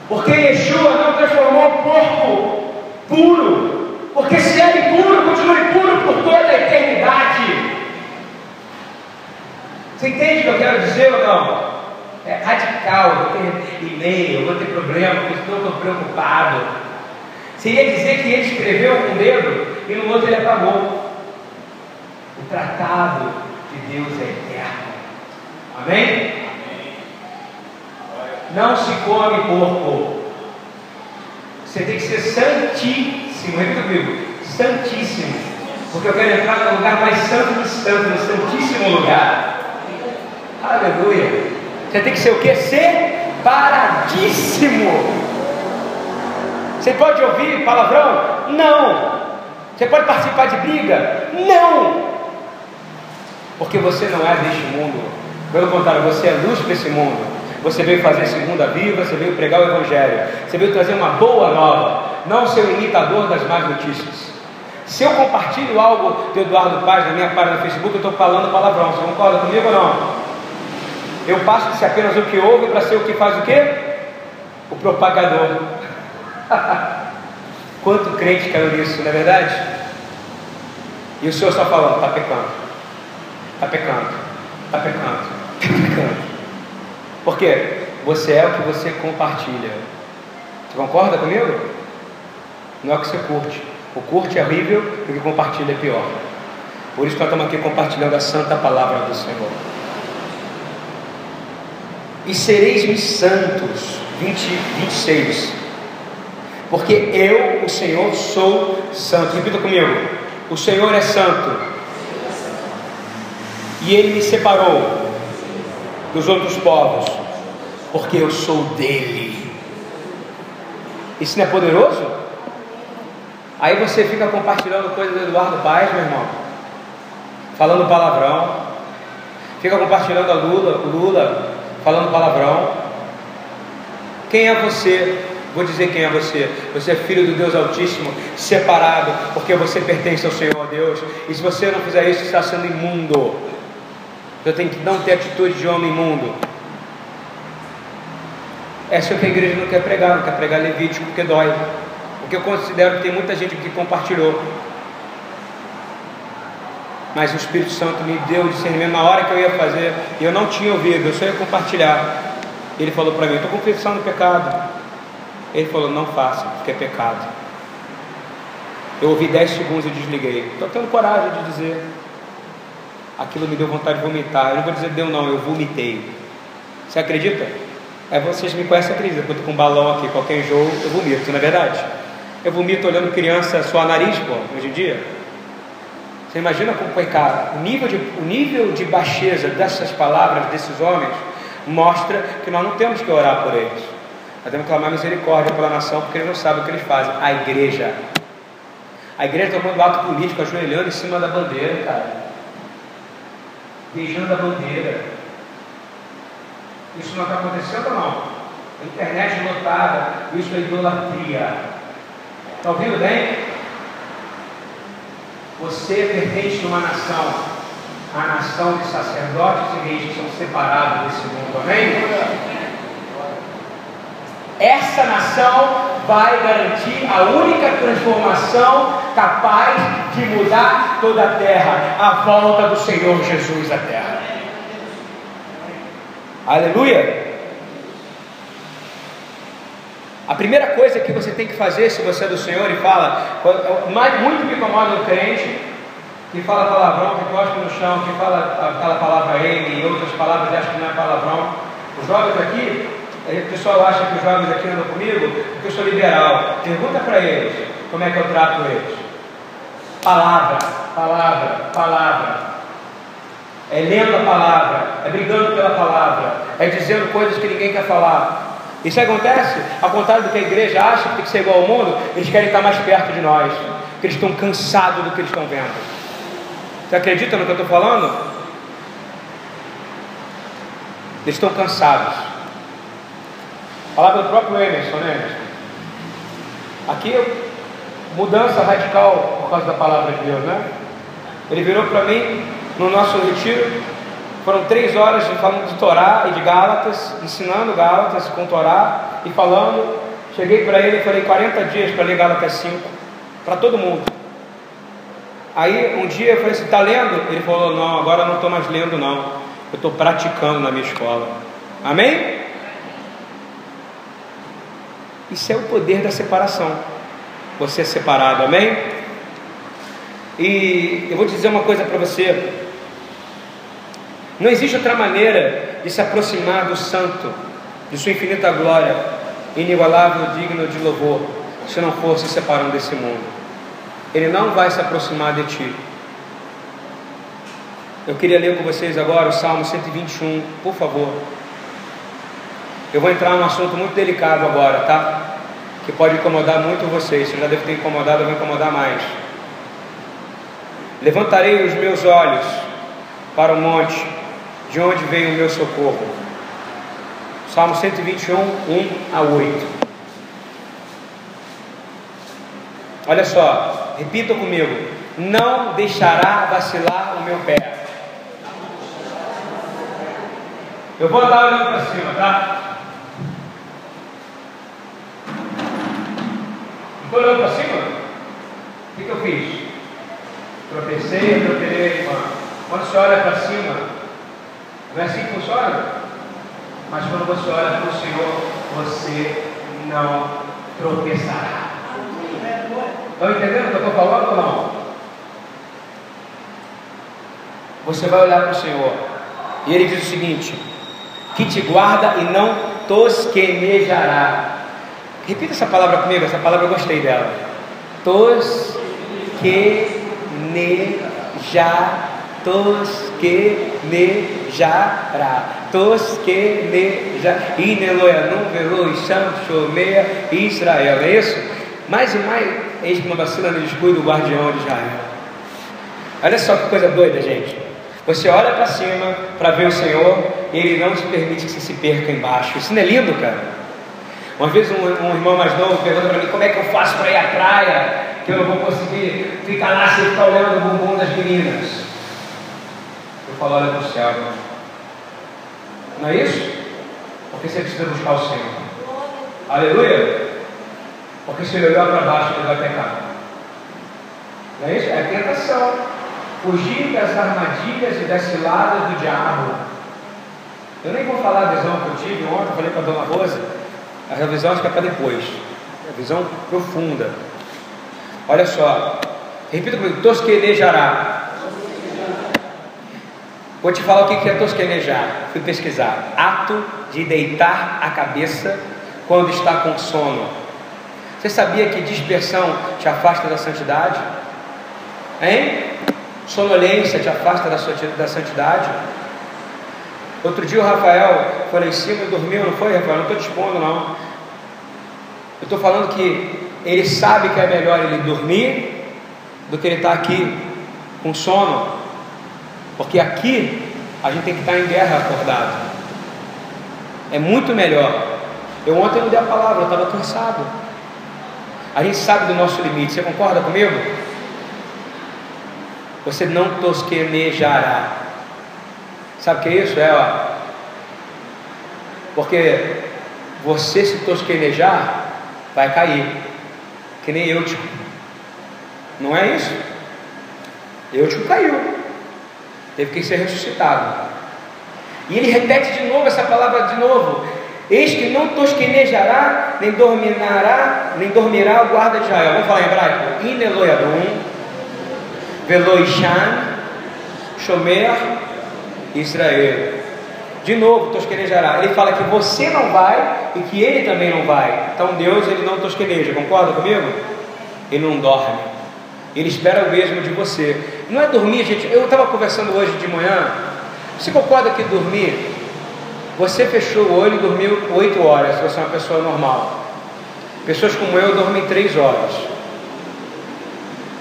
Porque Yeshua não transformou o porco puro. Porque se é impuro, continua impuro por toda a eternidade. Você entende o que eu quero dizer ou não? É radical, eu vou ter e-mail, eu vou ter problema, porque estou preocupado. Seria dizer que ele escreveu com um dedo e no outro ele apagou. O tratado de Deus é eterno. Amém? Não se come porco. Você tem que ser santíssimo. Repita comigo. Santíssimo. Porque eu quero entrar no lugar mais santo do santo, no santíssimo lugar. Aleluia. Você tem que ser o que? Separadíssimo. Você pode ouvir palavrão? Não. Você pode participar de briga? Não. Porque você não é deste mundo. Pelo contrário, você é luz para esse mundo. Você veio fazer segunda viva, você veio pregar o Evangelho, você veio trazer uma boa nova, não ser imitador das más notícias. Se eu compartilho algo do Eduardo Paz na minha página no Facebook, eu estou falando palavrão. Você concorda comigo ou não? Eu passo de ser apenas o que ouve para ser o que faz o quê? O propagador. Quanto crente caiu nisso, não é verdade? E o Senhor só falando, está pecando, está pecando, está pecando, está pecando. Por quê? Você é o que você compartilha. Você concorda comigo? Não é o que você curte. O curte é horrível e o que compartilha é pior. Por isso que nós estamos aqui compartilhando a santa palavra do Senhor e sereis-me santos. 20, 26. Porque eu, o Senhor, sou santo. Repita comigo: O Senhor é santo. E Ele me separou dos outros povos, porque eu sou dele. Isso não é poderoso? Aí você fica compartilhando coisas do Eduardo Paz, meu irmão, falando palavrão, fica compartilhando a Lula, Lula falando palavrão. Quem é você? Vou dizer quem é você. Você é filho do Deus Altíssimo, separado, porque você pertence ao Senhor Deus. E se você não fizer isso, está sendo imundo. Você tem que não ter atitude de homem imundo. Essa é o que a igreja não quer pregar, não quer pregar Levítico porque dói. Porque eu considero que tem muita gente que compartilhou mas o Espírito Santo me deu discernimento na hora que eu ia fazer, e eu não tinha ouvido, eu só ia compartilhar. Ele falou para mim: Estou confessando o pecado. Ele falou: Não faça, porque é pecado. Eu ouvi 10 segundos e desliguei. Estou tendo coragem de dizer. Aquilo me deu vontade de vomitar. Eu não vou dizer deu, não, eu vomitei. Você acredita? É, vocês me conhecem, acredita. Quando com balão aqui, qualquer jogo, eu vomito, não é verdade? Eu vomito olhando criança suar nariz, pô, hoje em dia. Você imagina como foi caro? O nível, de, o nível de baixeza dessas palavras, desses homens, mostra que nós não temos que orar por eles. Nós temos que clamar misericórdia pela nação, porque eles não sabem o que eles fazem. A igreja. A igreja tomando ato político, ajoelhando em cima da bandeira, cara. Beijando a bandeira. Isso não está acontecendo não? A internet lotada, isso é idolatria. Está ouvindo bem? Você pertence a uma nação, a nação de sacerdotes e reis que são separados desse mundo, amém? essa nação vai garantir a única transformação capaz de mudar toda a terra, a volta do Senhor Jesus à terra. Aleluia! A primeira coisa que você tem que fazer, se você é do Senhor e fala, muito me incomoda o crente que fala palavrão, que gosta no chão, que fala aquela palavra ele e outras palavras e acha que não é palavrão. Os jovens aqui, o pessoal acha que os jovens aqui andam comigo porque eu sou liberal. Pergunta para eles como é que eu trato eles. Palavra, palavra, palavra. É lendo a palavra, é brigando pela palavra, é dizendo coisas que ninguém quer falar. Isso acontece, ao contrário do que a igreja acha que tem que ser igual ao mundo, eles querem estar mais perto de nós, porque eles estão cansados do que eles estão vendo. Você acredita no que eu estou falando? Eles estão cansados. Palavra do próprio Emerson, né, Emerson? Aqui, mudança radical por causa da palavra de Deus, né? Ele virou para mim no nosso retiro, foram três horas de, falando de Torá e de Gálatas, ensinando Gálatas com Torá e falando. Cheguei para ele e falei 40 dias para ler Gálatas 5, para todo mundo. Aí um dia eu falei assim, está lendo? Ele falou, não, agora não estou mais lendo não. Eu estou praticando na minha escola. Amém? Isso é o poder da separação. Você é separado, amém? E eu vou dizer uma coisa para você. Não existe outra maneira de se aproximar do Santo, de Sua infinita glória, inigualável, digno de louvor, se não for se separando desse mundo. Ele não vai se aproximar de ti. Eu queria ler com vocês agora o Salmo 121, por favor. Eu vou entrar num assunto muito delicado agora, tá? Que pode incomodar muito vocês. Se já deve ter incomodado, eu vou incomodar mais. Levantarei os meus olhos para o monte de onde vem o meu socorro? Salmo 121, 1 a 8. Olha só, repita comigo: Não deixará vacilar o meu pé. Eu vou andar olhando para cima, tá? Estou olhando para cima? O que, que eu fiz? Tropecei, atropelei a irmã. Quando você olha para cima, não é assim que funciona? Mas quando você olha para o Senhor, você não tropeçará. Estão entendendo o que eu estou falando ou não? Você vai olhar para o Senhor e Ele diz o seguinte: que te guarda e não tosquenejará. Repita essa palavra comigo, essa palavra eu gostei dela. Tosquenejará tosquenejará, tosquenejará, ineloianum velo isham shomeia Israel, é isso? Mais e mais, eis uma vacina no descuido do guardião de Israel. Olha só que coisa doida, gente. Você olha para cima para ver o Senhor e Ele não te permite que você se perca embaixo. Isso não é lindo, cara? Uma vez um, um irmão mais novo perguntou para mim como é que eu faço para ir à praia, que eu não vou conseguir ficar lá sem ficar olhando o bumbum das meninas. Eu falo, olha para o céu. Não é isso? Porque você precisa buscar o Senhor. Aleluia? Porque se ele olhar para baixo, ele vai pecar. Não é isso? É tentação. Fugir das armadilhas e das ciladas do diabo. Eu nem vou falar a visão que eu tive ontem, falei para a dona Rosa. A visão acho que é para depois. A visão profunda. Olha só. Repita comigo: tosquenejará. Vou te falar o que é tosquenejar. Fui pesquisar. Ato de deitar a cabeça quando está com sono. Você sabia que dispersão te afasta da santidade? Hein? Sonolência te afasta da santidade? Outro dia o Rafael foi lá em cima e dormiu, não foi, Rafael? Não estou te não. Eu estou falando que ele sabe que é melhor ele dormir do que ele estar tá aqui com sono. Porque aqui a gente tem que estar em guerra acordado. É muito melhor. Eu ontem não dei a palavra, eu estava cansado. A gente sabe do nosso limite. Você concorda comigo? Você não tosquenejará. Sabe o que é isso? É, ó. Porque você se tosquenejar, vai cair. Que nem Eutico. Não é isso? Eutico caiu. Teve que ser ressuscitado. E ele repete de novo essa palavra de novo. Eis que não tosquenejará, nem dormirá, nem dormirá o guarda de Israel. Vamos falar em hebraico. Ineloyadum, Veloishan, Shomer, Israel. De novo, tosquenejará. Ele fala que você não vai e que ele também não vai. Então Deus ele não tosqueneja, concorda comigo? Ele não dorme. Ele espera o mesmo de você. Não é dormir, gente. Eu estava conversando hoje de manhã. Você concorda que dormir? Você fechou o olho e dormiu oito horas, se você é uma pessoa normal. Pessoas como eu dormem três horas.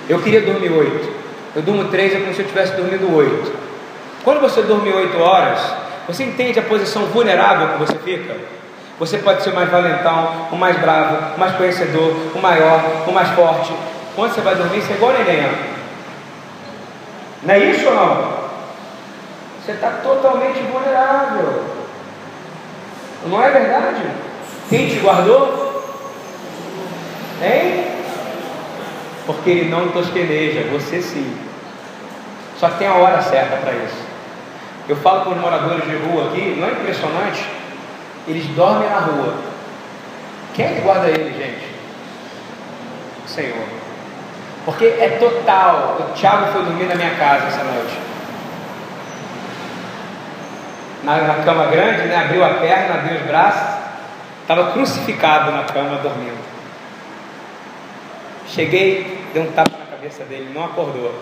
Eu queria dormir oito. Eu durmo três, é como se eu tivesse dormido oito. Quando você dorme oito horas, você entende a posição vulnerável que você fica? Você pode ser o mais valentão, o mais bravo, o mais conhecedor, o maior, o mais forte. Quando você vai dormir, você é igual neném. Não é isso ou não? Você está totalmente vulnerável. Não é verdade? Quem te guardou? Hein? Porque ele não tosqueneja, você sim. Só que tem a hora certa para isso. Eu falo com os moradores de rua aqui, não é impressionante? Eles dormem na rua. Quem é que guarda eles, gente? O Senhor. Porque é total. O Thiago foi dormir na minha casa essa noite. Na, na cama grande, né? abriu a perna, abriu os braços, estava crucificado na cama dormindo. Cheguei, dei um tapa na cabeça dele, não acordou.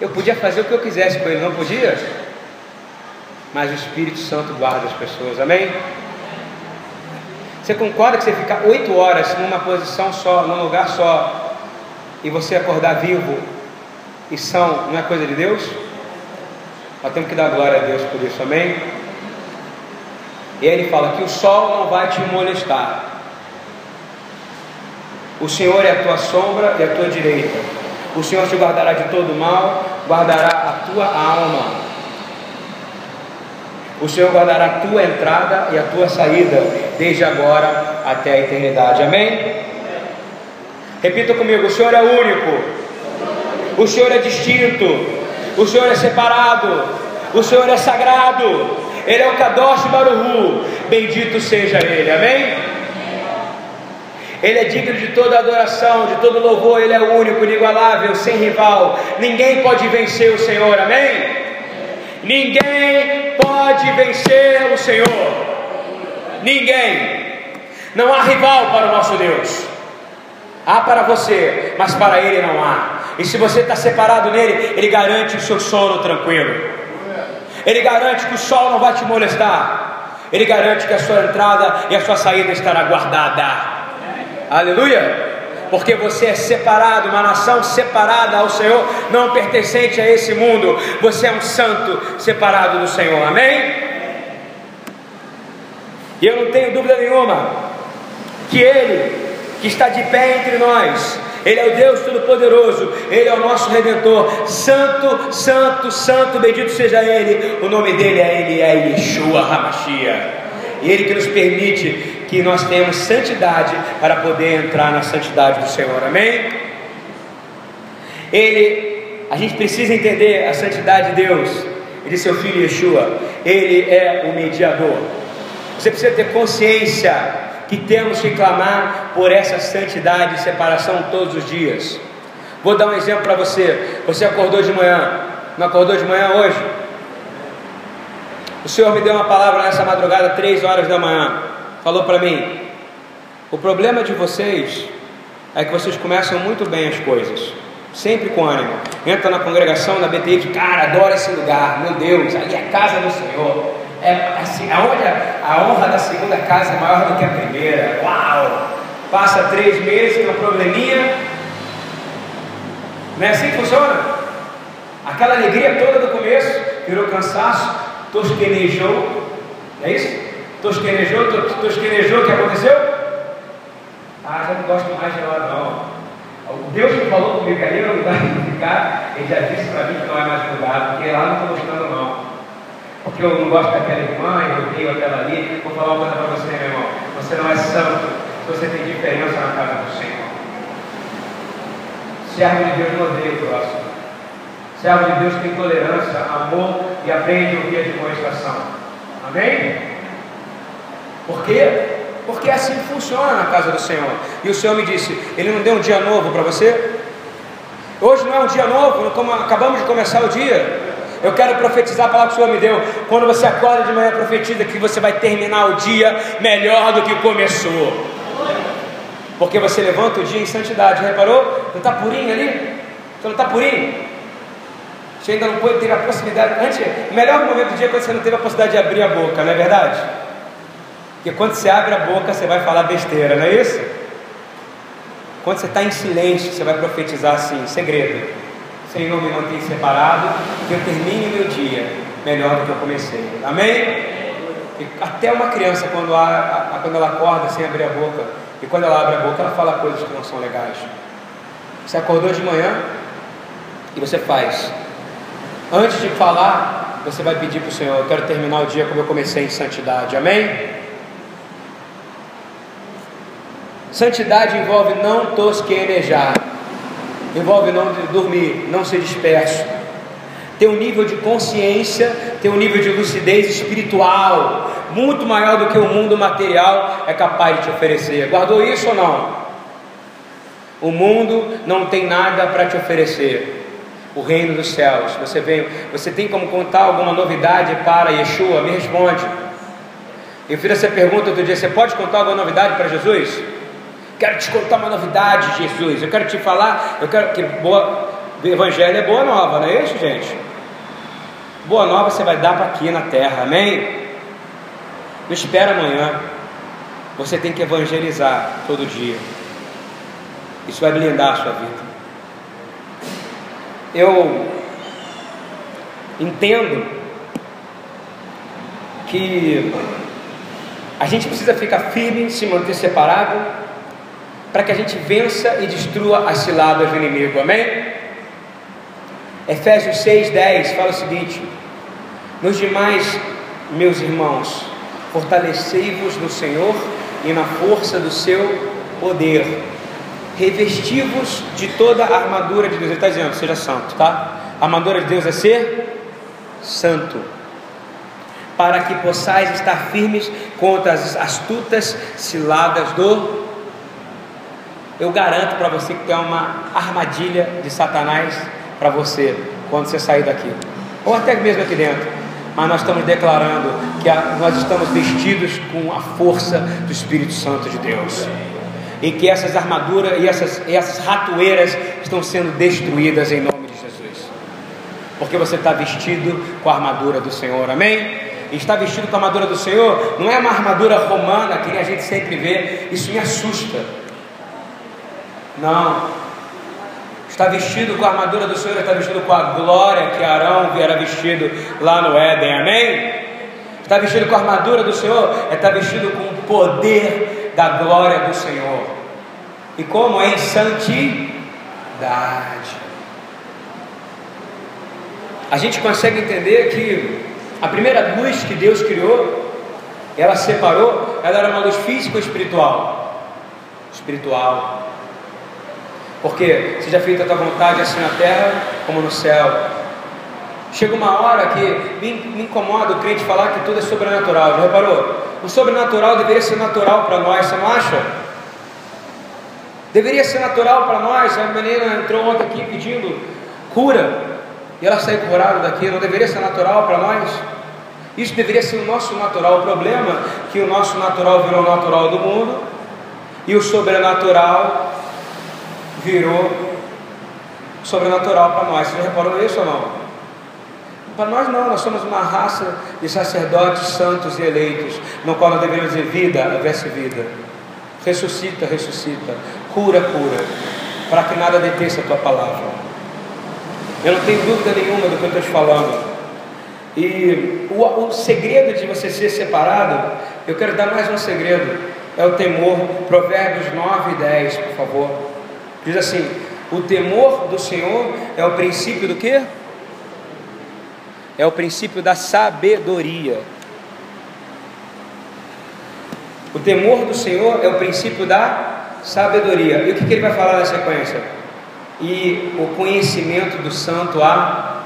Eu podia fazer o que eu quisesse com ele, não podia? Mas o Espírito Santo guarda as pessoas, amém? Você concorda que você ficar oito horas numa posição só, num lugar só, e você acordar vivo e são, não é coisa de Deus? Nós temos que dar glória a Deus por isso, amém? E aí ele fala que o sol não vai te molestar. O Senhor é a tua sombra e a tua direita. O Senhor te guardará de todo mal, guardará a tua alma. O Senhor guardará a tua entrada e a tua saída, desde agora até a eternidade. Amém? Repita comigo: o Senhor é único, o Senhor é distinto, o Senhor é separado, o Senhor é sagrado, Ele é o Kadosh Baruhu, bendito seja Ele. Amém? Ele é digno de toda adoração, de todo louvor, Ele é único, inigualável, sem rival. Ninguém pode vencer o Senhor, amém? Ninguém pode vencer o Senhor. Ninguém. Não há rival para o nosso Deus. Há para você, mas para Ele não há. E se você está separado nele, Ele garante o seu sono tranquilo. Ele garante que o sol não vai te molestar. Ele garante que a sua entrada e a sua saída estará guardada. Aleluia! Porque você é separado, uma nação separada ao Senhor, não pertencente a esse mundo. Você é um santo separado do Senhor. Amém? E eu não tenho dúvida nenhuma que Ele, que está de pé entre nós, Ele é o Deus Todo-Poderoso, Ele é o nosso Redentor, Santo, Santo, Santo, bendito seja Ele, o nome dele é Ele, é Yeshua Hamashia, e Ele que nos permite que nós tenhamos santidade para poder entrar na santidade do Senhor, amém? Ele, a gente precisa entender a santidade de Deus e de seu filho Yeshua, ele é o mediador. Você precisa ter consciência que temos que clamar por essa santidade e separação todos os dias. Vou dar um exemplo para você. Você acordou de manhã, não acordou de manhã hoje? O Senhor me deu uma palavra nessa madrugada, três horas da manhã falou para mim: o problema de vocês é que vocês começam muito bem as coisas, sempre com ânimo. Entra na congregação, na BTI, de cara, adora esse lugar, meu Deus, ali é a casa do Senhor. É assim, aonde a honra da segunda casa é maior do que a primeira. Uau! Passa três meses, tem um probleminha. Não é assim que funciona? Aquela alegria toda do começo virou cansaço, tosquenejou. É isso? Tosquenejou, tosquenejou, o que aconteceu? Ah, já não gosto mais de lá não. O Deus que falou comigo ali não vai ficar, ele já disse para mim que não é mais mudado, porque lá não estou gostando não. Porque eu não gosto daquela irmã, eu odeio aquela ali. Vou falar uma coisa para você, meu irmão. Você não é santo você tem diferença na casa do Senhor. Servo de Deus não odeia o próximo. Servo de Deus tem tolerância, amor e aprende o dia de boa estação. Amém? Por quê? Porque é assim funciona na casa do Senhor. E o Senhor me disse: Ele não deu um dia novo para você? Hoje não é um dia novo, como acabamos de começar o dia. Eu quero profetizar a palavra que o Senhor me deu. Quando você acorda de manhã, profetiza que você vai terminar o dia melhor do que começou. Porque você levanta o dia em santidade. Reparou? Não está purinho ali? Você não está purinho? Você ainda não ter a possibilidade. Antes, o melhor momento do dia é quando você não teve a possibilidade de abrir a boca, não é verdade? Porque quando você abre a boca, você vai falar besteira, não é isso? Quando você está em silêncio, você vai profetizar assim, segredo. Senhor, me mantém separado, que eu termine meu dia melhor do que eu comecei. Amém? E até uma criança, quando, a, a, quando ela acorda sem abrir a boca, e quando ela abre a boca, ela fala coisas que não são legais. Você acordou de manhã e você faz. Antes de falar, você vai pedir para o Senhor: Eu quero terminar o dia como eu comecei em santidade. Amém? Santidade envolve não tosquenejar, envolve não dormir, não ser disperso, ter um nível de consciência, ter um nível de lucidez espiritual muito maior do que o mundo material é capaz de te oferecer. Guardou isso ou não? O mundo não tem nada para te oferecer. O reino dos céus. Você vem, você tem como contar alguma novidade para Yeshua? Me responde. Eu fiz essa pergunta outro dia: você pode contar alguma novidade para Jesus? Quero te contar uma novidade, Jesus. Eu quero te falar, eu quero que boa, o evangelho é boa nova, não é isso, gente? Boa nova você vai dar para aqui na terra, amém? Não espera amanhã. Você tem que evangelizar todo dia. Isso vai blindar a sua vida. Eu entendo que a gente precisa ficar firme, se manter separado para que a gente vença e destrua as ciladas do inimigo, amém? Efésios 6,10 fala o seguinte: Nos demais, meus irmãos, fortalecei-vos no Senhor e na força do seu poder, revesti-vos de toda a armadura de Deus. Ele está dizendo, seja santo, tá? A armadura de Deus é ser santo, para que possais estar firmes contra as astutas ciladas do eu garanto para você que tem uma armadilha de Satanás para você quando você sair daqui, ou até mesmo aqui dentro. Mas nós estamos declarando que a, nós estamos vestidos com a força do Espírito Santo de Deus. E que essas armaduras e essas, e essas ratoeiras estão sendo destruídas em nome de Jesus. Porque você está vestido com a armadura do Senhor, amém? E estar vestido com a armadura do Senhor não é uma armadura romana que a gente sempre vê, isso me assusta. Não. Está vestido com a armadura do Senhor, está vestido com a glória que Arão era vestido lá no Éden, amém? Está vestido com a armadura do Senhor, está vestido com o poder da glória do Senhor. E como? Em santidade. A gente consegue entender que a primeira luz que Deus criou, ela separou, ela era uma luz física ou espiritual? Espiritual. Porque seja feita a tua vontade assim na terra como no céu. Chega uma hora que me, incomoda o crente falar que tudo é sobrenatural. Já reparou? O sobrenatural deveria ser natural para nós, você não acha? Deveria ser natural para nós. A menina entrou ontem aqui pedindo cura e ela saiu curada daqui. Não deveria ser natural para nós? Isso deveria ser o nosso natural. O problema é que o nosso natural virou o natural do mundo e o sobrenatural virou sobrenatural para nós. Você reparou isso ou não? Para nós não, nós somos uma raça de sacerdotes santos e eleitos, no qual nós devemos dizer vida, verse vida. Ressuscita, ressuscita, cura, cura, para que nada detenha a tua palavra. Eu não tenho dúvida nenhuma do que eu estou te falando. E o, o segredo de você ser separado, eu quero dar mais um segredo, é o temor. Provérbios 9 e 10, por favor. Diz assim: o temor do Senhor é o princípio do que? é o princípio da sabedoria. O temor do Senhor é o princípio da sabedoria. E o que, que ele vai falar na sequência? E o conhecimento do santo a.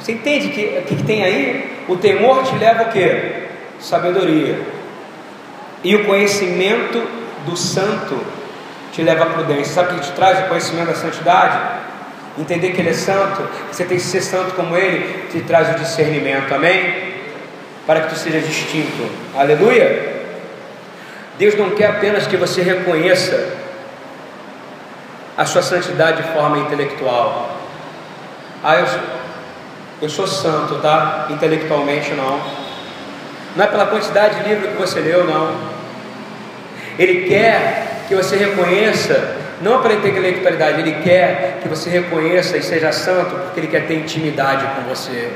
Você entende que que, que tem aí? O temor te leva a quê? Sabedoria. E o conhecimento do santo te leva à prudência. Sabe o que te traz o conhecimento da santidade? Entender que Ele é santo, você tem que ser santo como Ele, te traz o discernimento, amém? Para que tu seja distinto, aleluia. Deus não quer apenas que você reconheça a sua santidade de forma intelectual. Ah, eu, eu sou santo, tá? Intelectualmente não. Não é pela quantidade de livro que você leu, não. Ele quer que você reconheça, não pela intelectualidade, ele quer que você reconheça e seja santo, porque ele quer ter intimidade com você.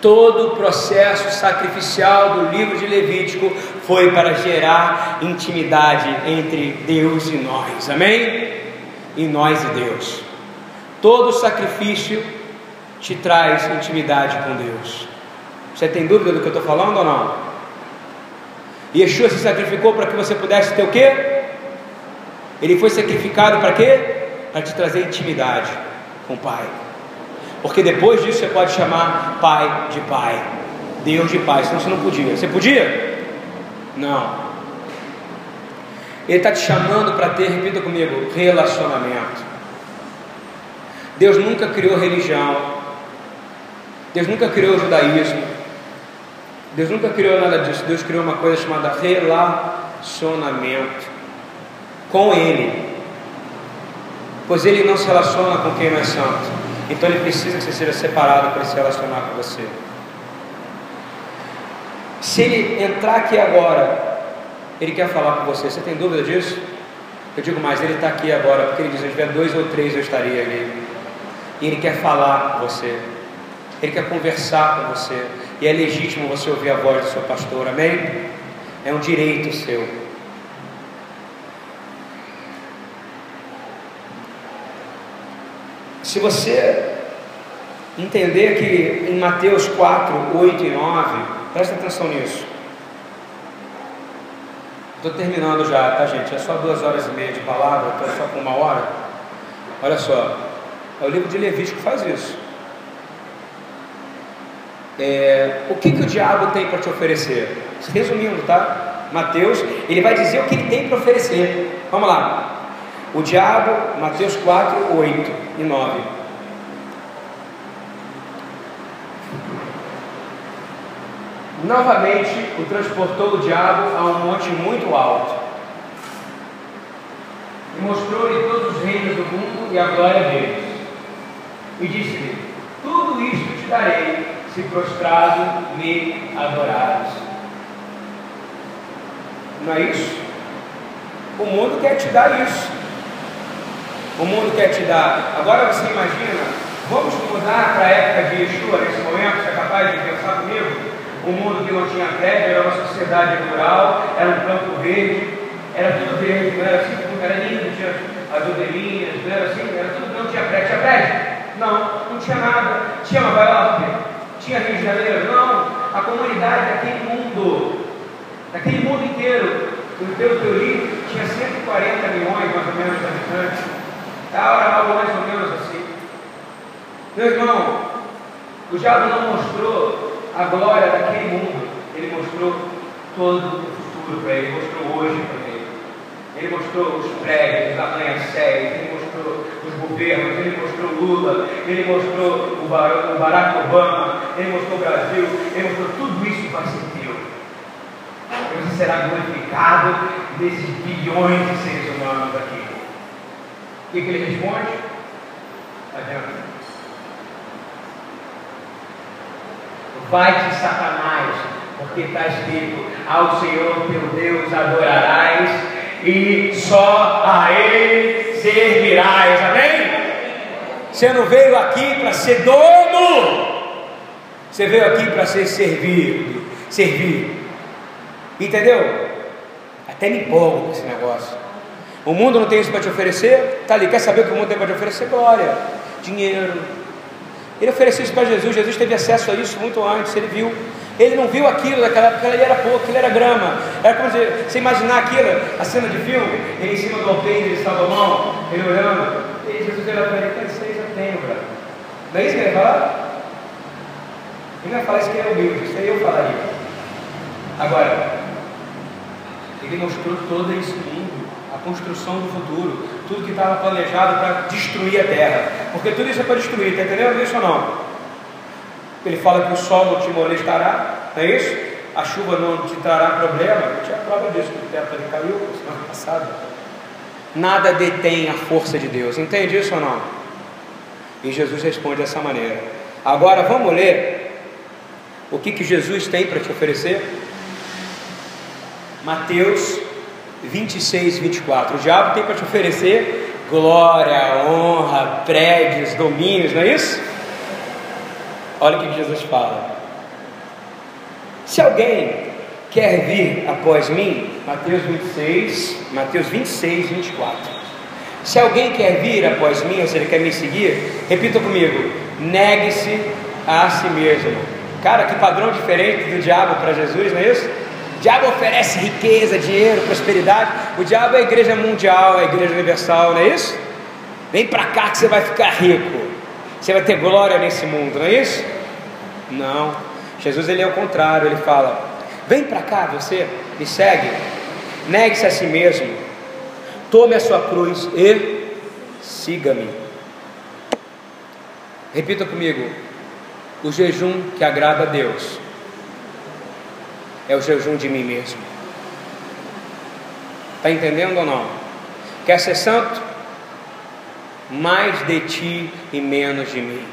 Todo o processo sacrificial do livro de Levítico foi para gerar intimidade entre Deus e nós, amém? E nós e Deus. Todo sacrifício te traz intimidade com Deus. Você tem dúvida do que eu estou falando ou não? Yeshua se sacrificou para que você pudesse ter o quê? Ele foi sacrificado para quê? Para te trazer intimidade com o Pai. Porque depois disso você pode chamar Pai de Pai, Deus de Pai, senão você não podia. Você podia? Não. Ele está te chamando para ter, repita comigo, relacionamento. Deus nunca criou religião. Deus nunca criou judaísmo. Deus nunca criou nada disso. Deus criou uma coisa chamada relacionamento com Ele. Pois Ele não se relaciona com quem não é santo. Então ele precisa que você seja separado para se relacionar com você. Se ele entrar aqui agora, ele quer falar com você. Você tem dúvida disso? Eu digo mais, ele está aqui agora, porque ele diz: se tiver dois ou três, eu estaria ali. E ele quer falar com você. Ele quer conversar com você. E é legítimo você ouvir a voz do seu pastor, amém? É um direito seu. Se você entender que em Mateus 4, 8 e 9, presta atenção nisso. Estou terminando já, tá gente? É só duas horas e meia de palavra, estou só com uma hora. Olha só, é o livro de Levítico que faz isso. É, o que, que o diabo tem para te oferecer? Resumindo, tá? Mateus, ele vai dizer o que ele tem para oferecer. Vamos lá. O diabo, Mateus 4, 8 e 9. Novamente o transportou o diabo a um monte muito alto e mostrou-lhe todos os reinos do mundo e a glória deles. E disse-lhe: Tudo isto te darei, se prostrado me adorares. Não é isso? O mundo quer te dar isso o mundo quer te dar. Agora você imagina, vamos mudar para a época de Yeshua nesse momento, você é capaz de pensar comigo? Um mundo que não tinha prédio, era uma sociedade rural, era um campo verde, era tudo verde, não era assim, era lindo, tinha as odelinhas, não era assim, era tudo, não tinha prédio, tinha prédio? Não, não tinha nada. Tinha Nova York? Tinha Rio de Janeiro? Não. A comunidade daquele mundo, daquele mundo inteiro, pelo teu livro, tinha 140 milhões mais ou menos de habitantes. Era algo mais ou menos assim. Meu irmão, o diabo não mostrou a glória daquele mundo, ele mostrou todo o futuro para ele, mostrou hoje para ele. Ele mostrou os prédios, os arranha-céus, ele mostrou os governos, ele mostrou Lula, ele mostrou o Barack Obama, ele mostrou o Brasil, ele mostrou tudo isso ser teu. Você será glorificado desses bilhões de seres humanos aqui que, que ele responde? Adianta. Vai-te, Satanás, porque está escrito: ao Senhor teu Deus adorarás e só a Ele servirás. Amém? Você não veio aqui para ser dono, você veio aqui para ser servido, servir. Entendeu? Até me empolgo com esse negócio. O mundo não tem isso para te oferecer? Está ali, quer saber o que o mundo tem para te oferecer? Glória. dinheiro. Ele ofereceu isso para Jesus, Jesus teve acesso a isso muito antes, ele viu. Ele não viu aquilo naquela época, ele era pouco, aquilo era grama. Era como dizer, você imaginar aquilo, a cena de filme, ele em cima do alpendre de Salomão, ele olhando, e Jesus olhou para ele, isso aí já tenho, cara. Não é isso que ele vai falar? Ele vai falar isso que é humilde, isso aí eu falaria. Agora, ele mostrou todo esse mundo, a construção do futuro, tudo que estava planejado para destruir a terra. Porque tudo isso é para destruir, está entendendo isso ou não? Ele fala que o sol não te molestará, não é isso? A chuva não te trará problema. Eu tinha prova disso, que o teto ali caiu semana passada. Nada detém a força de Deus, entende isso ou não? E Jesus responde dessa maneira. Agora vamos ler o que, que Jesus tem para te oferecer. Mateus 26, 24. O diabo tem para te oferecer glória, honra, prédios, domínios, não é isso? Olha o que Jesus fala. Se alguém quer vir após mim, Mateus 26, Mateus 26, 24. Se alguém quer vir após mim, ou seja, quer me seguir, repita comigo: negue-se a si mesmo. Cara, que padrão diferente do diabo para Jesus, não é isso? O diabo oferece riqueza, dinheiro, prosperidade. O diabo é a igreja mundial, é a igreja universal, não é isso? Vem para cá que você vai ficar rico. Você vai ter glória nesse mundo, não é isso? Não. Jesus ele é o contrário, ele fala: "Vem para cá, você, me segue. Negue-se a si mesmo. Tome a sua cruz e siga-me." Repita comigo: o jejum que agrada a Deus é o jejum de mim mesmo. Está entendendo ou não? Quer ser santo? Mais de ti e menos de mim.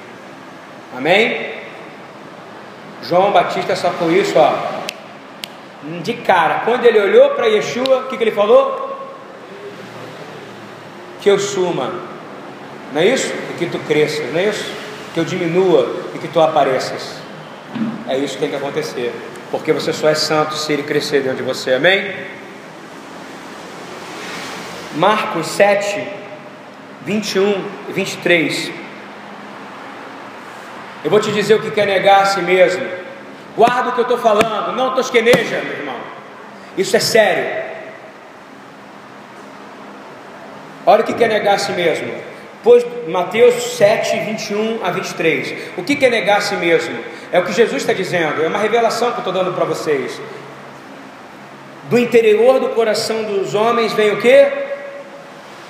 Amém? João Batista só com isso, ó, de cara. Quando ele olhou para Yeshua, o que, que ele falou? Que eu suma, não é isso? E que tu cresça, não é isso? Que eu diminua e que tu apareças. É isso que tem que acontecer, porque você só é santo se ele crescer dentro de você, amém? Marcos 7, 21 e 23. Eu vou te dizer o que quer negar a si mesmo. Guarda o que eu estou falando, não tosqueneja, meu irmão. Isso é sério. Olha o que quer negar a si mesmo. Pois Mateus 7, 21 a 23. O que quer negar a si mesmo? É o que Jesus está dizendo, é uma revelação que eu estou dando para vocês. Do interior do coração dos homens vem o que?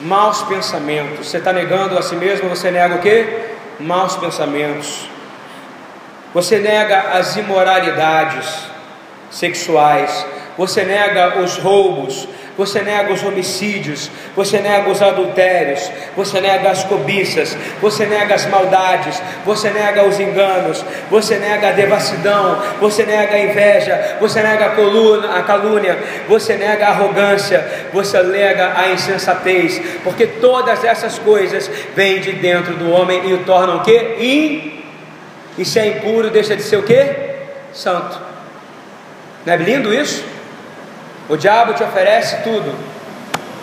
Maus pensamentos. Você está negando a si mesmo, você nega o que? Maus pensamentos. Você nega as imoralidades sexuais, você nega os roubos, você nega os homicídios, você nega os adultérios, você nega as cobiças, você nega as maldades, você nega os enganos, você nega a devassidão, você nega a inveja, você nega a, coluna, a calúnia, você nega a arrogância, você nega a insensatez, porque todas essas coisas vêm de dentro do homem e o tornam o que? In... E se é impuro, deixa de ser o que? Santo. Não é lindo isso? O diabo te oferece tudo.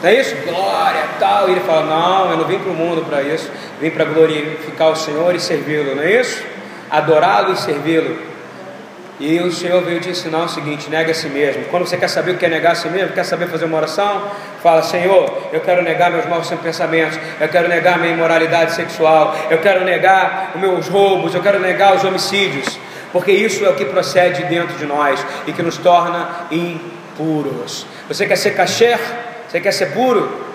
Não é isso? Glória, tal. E ele fala: Não, eu não vim para o mundo para isso. Vim para glorificar o Senhor e servi-lo. Não é isso? Adorá-lo e servi-lo. E o Senhor veio te ensinar o seguinte: nega a si mesmo. Quando você quer saber o que é negar a si mesmo, quer saber fazer uma oração, fala: Senhor, eu quero negar meus maus pensamentos, eu quero negar minha imoralidade sexual, eu quero negar os meus roubos, eu quero negar os homicídios, porque isso é o que procede dentro de nós e que nos torna impuros puros. Você quer ser kasher? Você quer ser puro?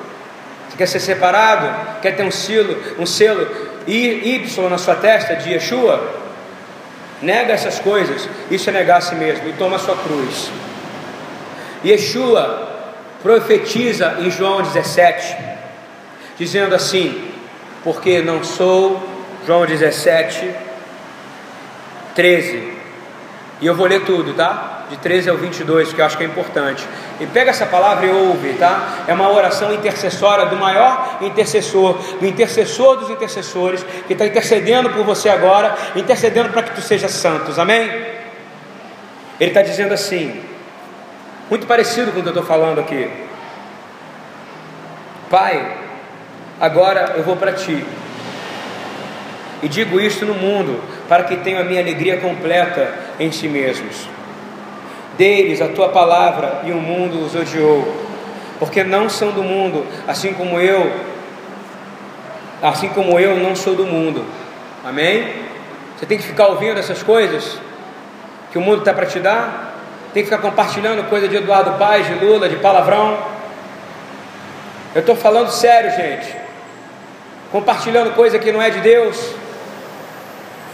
Você quer ser separado? Quer ter um selo, um selo Y na sua testa de Yeshua? Nega essas coisas, isso é negar a si mesmo e toma a sua cruz. Yeshua profetiza em João 17, dizendo assim: Porque não sou, João 17, 13, e eu vou ler tudo, tá? De 13 ao 22, que eu acho que é importante. E pega essa palavra e ouve, tá? É uma oração intercessória do maior intercessor, do intercessor dos intercessores, que está intercedendo por você agora, intercedendo para que tu seja santos, amém? Ele está dizendo assim, muito parecido com o que eu estou falando aqui. Pai, agora eu vou para ti. e digo isto no mundo, para que tenham a minha alegria completa em si mesmos. Deles a tua palavra e o mundo os odiou, porque não são do mundo, assim como eu, assim como eu não sou do mundo. Amém? Você tem que ficar ouvindo essas coisas que o mundo está para te dar, tem que ficar compartilhando coisa de Eduardo Paz, de Lula, de palavrão. Eu estou falando sério, gente. Compartilhando coisa que não é de Deus.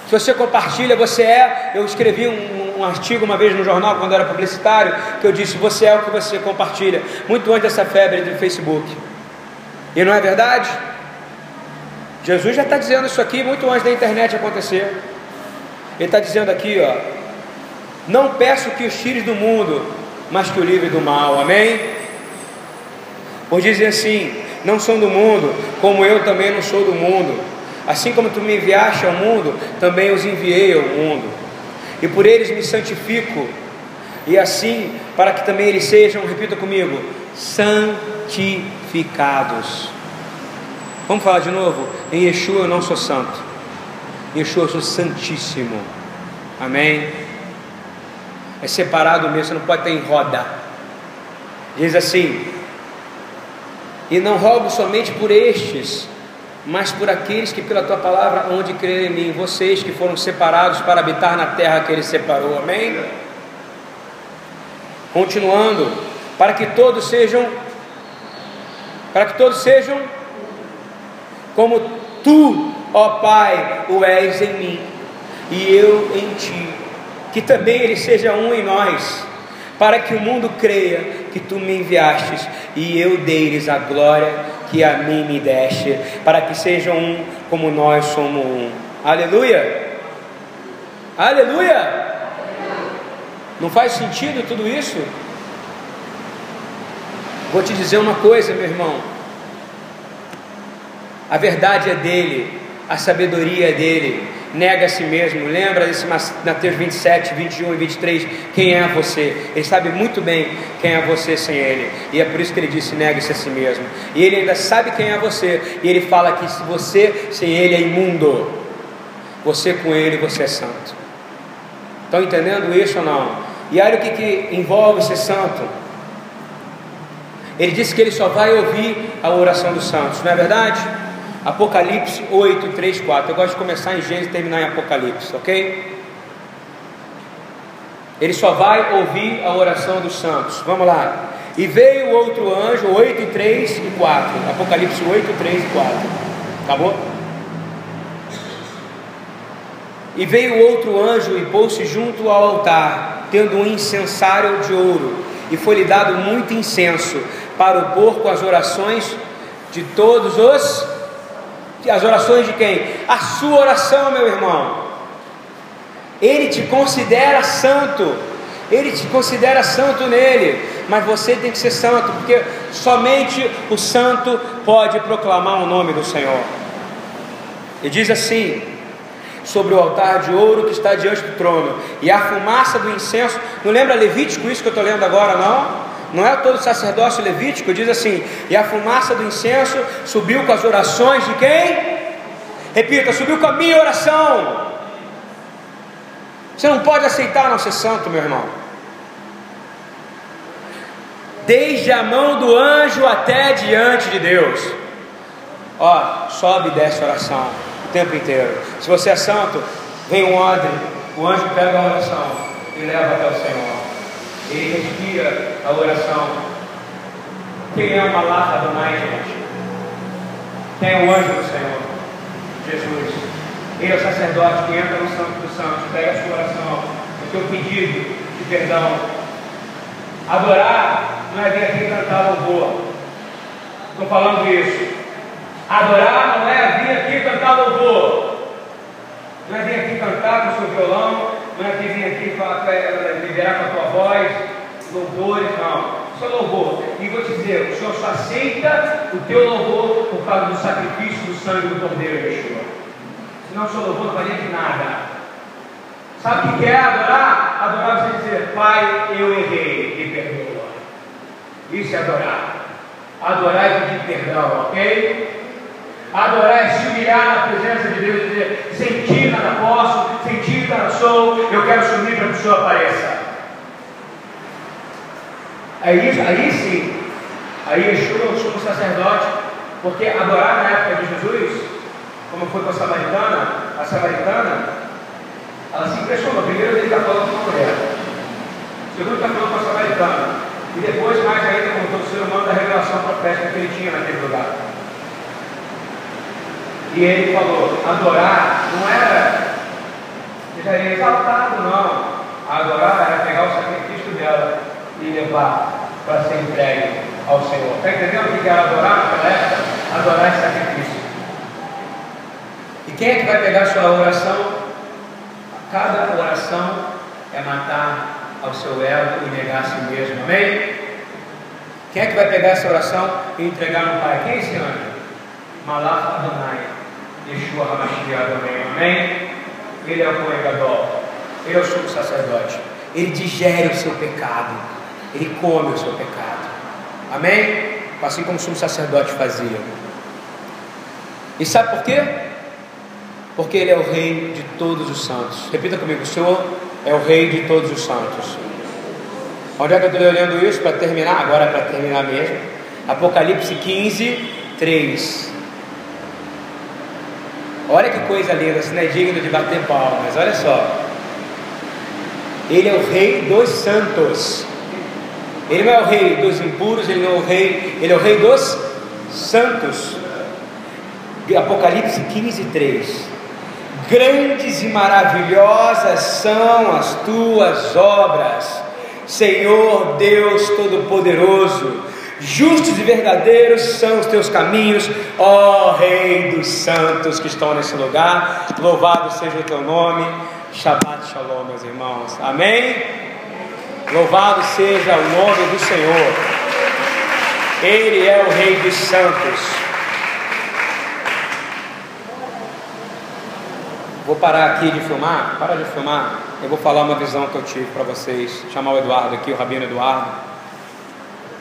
Se você compartilha, você é. Eu escrevi um, um, artigo uma vez no jornal, quando era publicitário, que eu disse: Você é o que você compartilha. Muito antes dessa febre do Facebook. E não é verdade? Jesus já está dizendo isso aqui muito antes da internet acontecer. Ele está dizendo aqui, ó. Não peço que os tires do mundo, mas que o livre do mal. Amém? Por dizer assim: Não são do mundo, como eu também não sou do mundo. Assim como tu me enviaste ao mundo, também os enviei ao mundo. E por eles me santifico. E assim, para que também eles sejam, repita comigo, santificados. Vamos falar de novo? Em Yeshua eu não sou santo. Em Yeshua eu sou santíssimo. Amém? É separado mesmo, você não pode ter em roda. Diz assim: E não rogo somente por estes, mas por aqueles que pela tua palavra onde crerem em mim, vocês que foram separados para habitar na terra que ele separou. Amém? Continuando, para que todos sejam para que todos sejam como tu, ó Pai, o és em mim e eu em ti, que também ele seja um em nós, para que o mundo creia que tu me enviastes e eu dei-lhes a glória que a mim me deste, para que sejam um como nós somos um. Aleluia! Aleluia! Não faz sentido tudo isso? Vou te dizer uma coisa, meu irmão. A verdade é dele, a sabedoria é dele, nega a si mesmo. Lembra desse Mateus 27, 21 e 23? Quem é você? Ele sabe muito bem quem é você sem ele. E é por isso que ele disse: nega-se a si mesmo. E ele ainda sabe quem é você. E ele fala que se você sem ele é imundo, você com ele, você é santo. Estão entendendo isso ou não? E olha o que, que envolve ser santo. Ele disse que ele só vai ouvir a oração dos santos, não é verdade? Apocalipse 8, 3, 4. Eu gosto de começar em Gênesis e terminar em Apocalipse, ok? Ele só vai ouvir a oração dos santos. Vamos lá. E veio outro anjo, 8, 3 e 4. Apocalipse 8, 3 e 4. Acabou? E veio outro anjo e pôs-se junto ao altar, tendo um incensário de ouro, e foi-lhe dado muito incenso, para o pôr com as orações de todos os as orações de quem? A sua oração, meu irmão. Ele te considera santo. Ele te considera santo nele, mas você tem que ser santo, porque somente o santo pode proclamar o nome do Senhor. E diz assim: sobre o altar de ouro que está diante do trono, e a fumaça do incenso. Não lembra Levítico isso que eu estou lendo agora, não? Não é todo sacerdócio levítico, diz assim: e a fumaça do incenso subiu com as orações de quem? Repita, subiu com a minha oração. Você não pode aceitar não ser santo, meu irmão. Desde a mão do anjo até diante de Deus. Ó, sobe e desce a oração o tempo inteiro. Se você é santo, vem um odre, o anjo pega a oração e leva até o Senhor ele respira a oração. Quem é lata do mais, gente? É o anjo do Senhor? Jesus. Ele é o sacerdote que entra no Santo dos Santos, pega a sua oração, o seu pedido de perdão. Adorar não é vir aqui cantar louvor. Estou falando isso. Adorar não é vir aqui cantar louvor. Não é vir aqui cantar com o seu violão, não é vir aqui para liberar com a tua voz, louvores, não. Isso é louvor. E vou te dizer, o Senhor só aceita o teu louvor por causa do sacrifício do sangue do Cordeiro Yeshua. Senão o seu louvor não valia de nada. Sabe o que é adorar? Adorar você dizer, Pai, eu errei, me perdoa. Isso é adorar. Adorar é pedir perdão, ok? Adorar é se engatilhar na presença de Deus e dizer: sentir nada posso, sentir eu quero sumir para que o Senhor apareça. Aí, aí sim, aí Yeshua, o sumo sacerdote, porque adorar na época de Jesus, como foi com a samaritana, a samaritana, ela se impressionou. Primeiro ele está falando com uma mulher, segundo está falando com a samaritana, e depois mais ainda com todo ser humano da revelação profética que ele tinha naquele lugar. E ele falou, adorar não era, era exaltado não. Adorar era pegar o sacrifício dela e levar para ser entregue ao Senhor. Está entendendo o que era adorar época? Adorar esse sacrifício. E quem é que vai pegar sua oração? Cada oração é matar ao seu ego e negar a si mesmo. Amém? Quem é que vai pegar essa oração e entregar no Pai? Quem é esse anjo? Malach Adonai, Yeshua HaMashiach, amém? Amém? Ele é o coengador, ele é o sacerdote, ele digere o seu pecado, ele come o seu pecado, amém? Assim como o sumo sacerdote fazia. E sabe por quê? Porque ele é o rei de todos os santos. Repita comigo: o Senhor é o rei de todos os santos. Onde é que eu estou olhando isso para terminar? Agora para terminar mesmo. Apocalipse 15, 3. Olha que coisa linda, isso não é digno de bater palmas, olha só. Ele é o rei dos santos. Ele não é o rei dos impuros, ele não é o rei, ele é o rei dos santos. Apocalipse 15, 3. Grandes e maravilhosas são as tuas obras, Senhor Deus Todo-Poderoso. Justos e verdadeiros são os teus caminhos, ó Rei dos santos que estão nesse lugar. Louvado seja o teu nome. Shabbat Shalom, meus irmãos. Amém? Louvado seja o nome do Senhor. Ele é o Rei dos santos. Vou parar aqui de filmar. Para de filmar. Eu vou falar uma visão que eu tive para vocês. Chamar o Eduardo aqui, o Rabino Eduardo.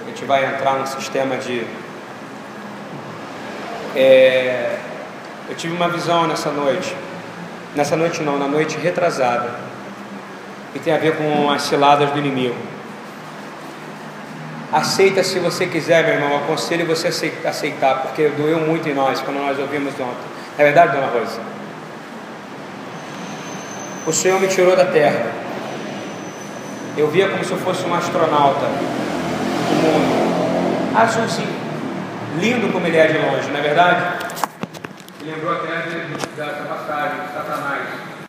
A gente vai entrar no sistema de. É... Eu tive uma visão nessa noite. Nessa noite não, na noite retrasada. E tem a ver com as ciladas do inimigo. Aceita se você quiser, meu irmão. Aconselho você a aceitar, porque doeu muito em nós quando nós ouvimos ontem. É verdade, dona Rosa? O Senhor me tirou da terra. Eu via como se eu fosse um astronauta mundo. Acho assim, lindo como ele é de longe, não é verdade? Lembrou até dessa passagem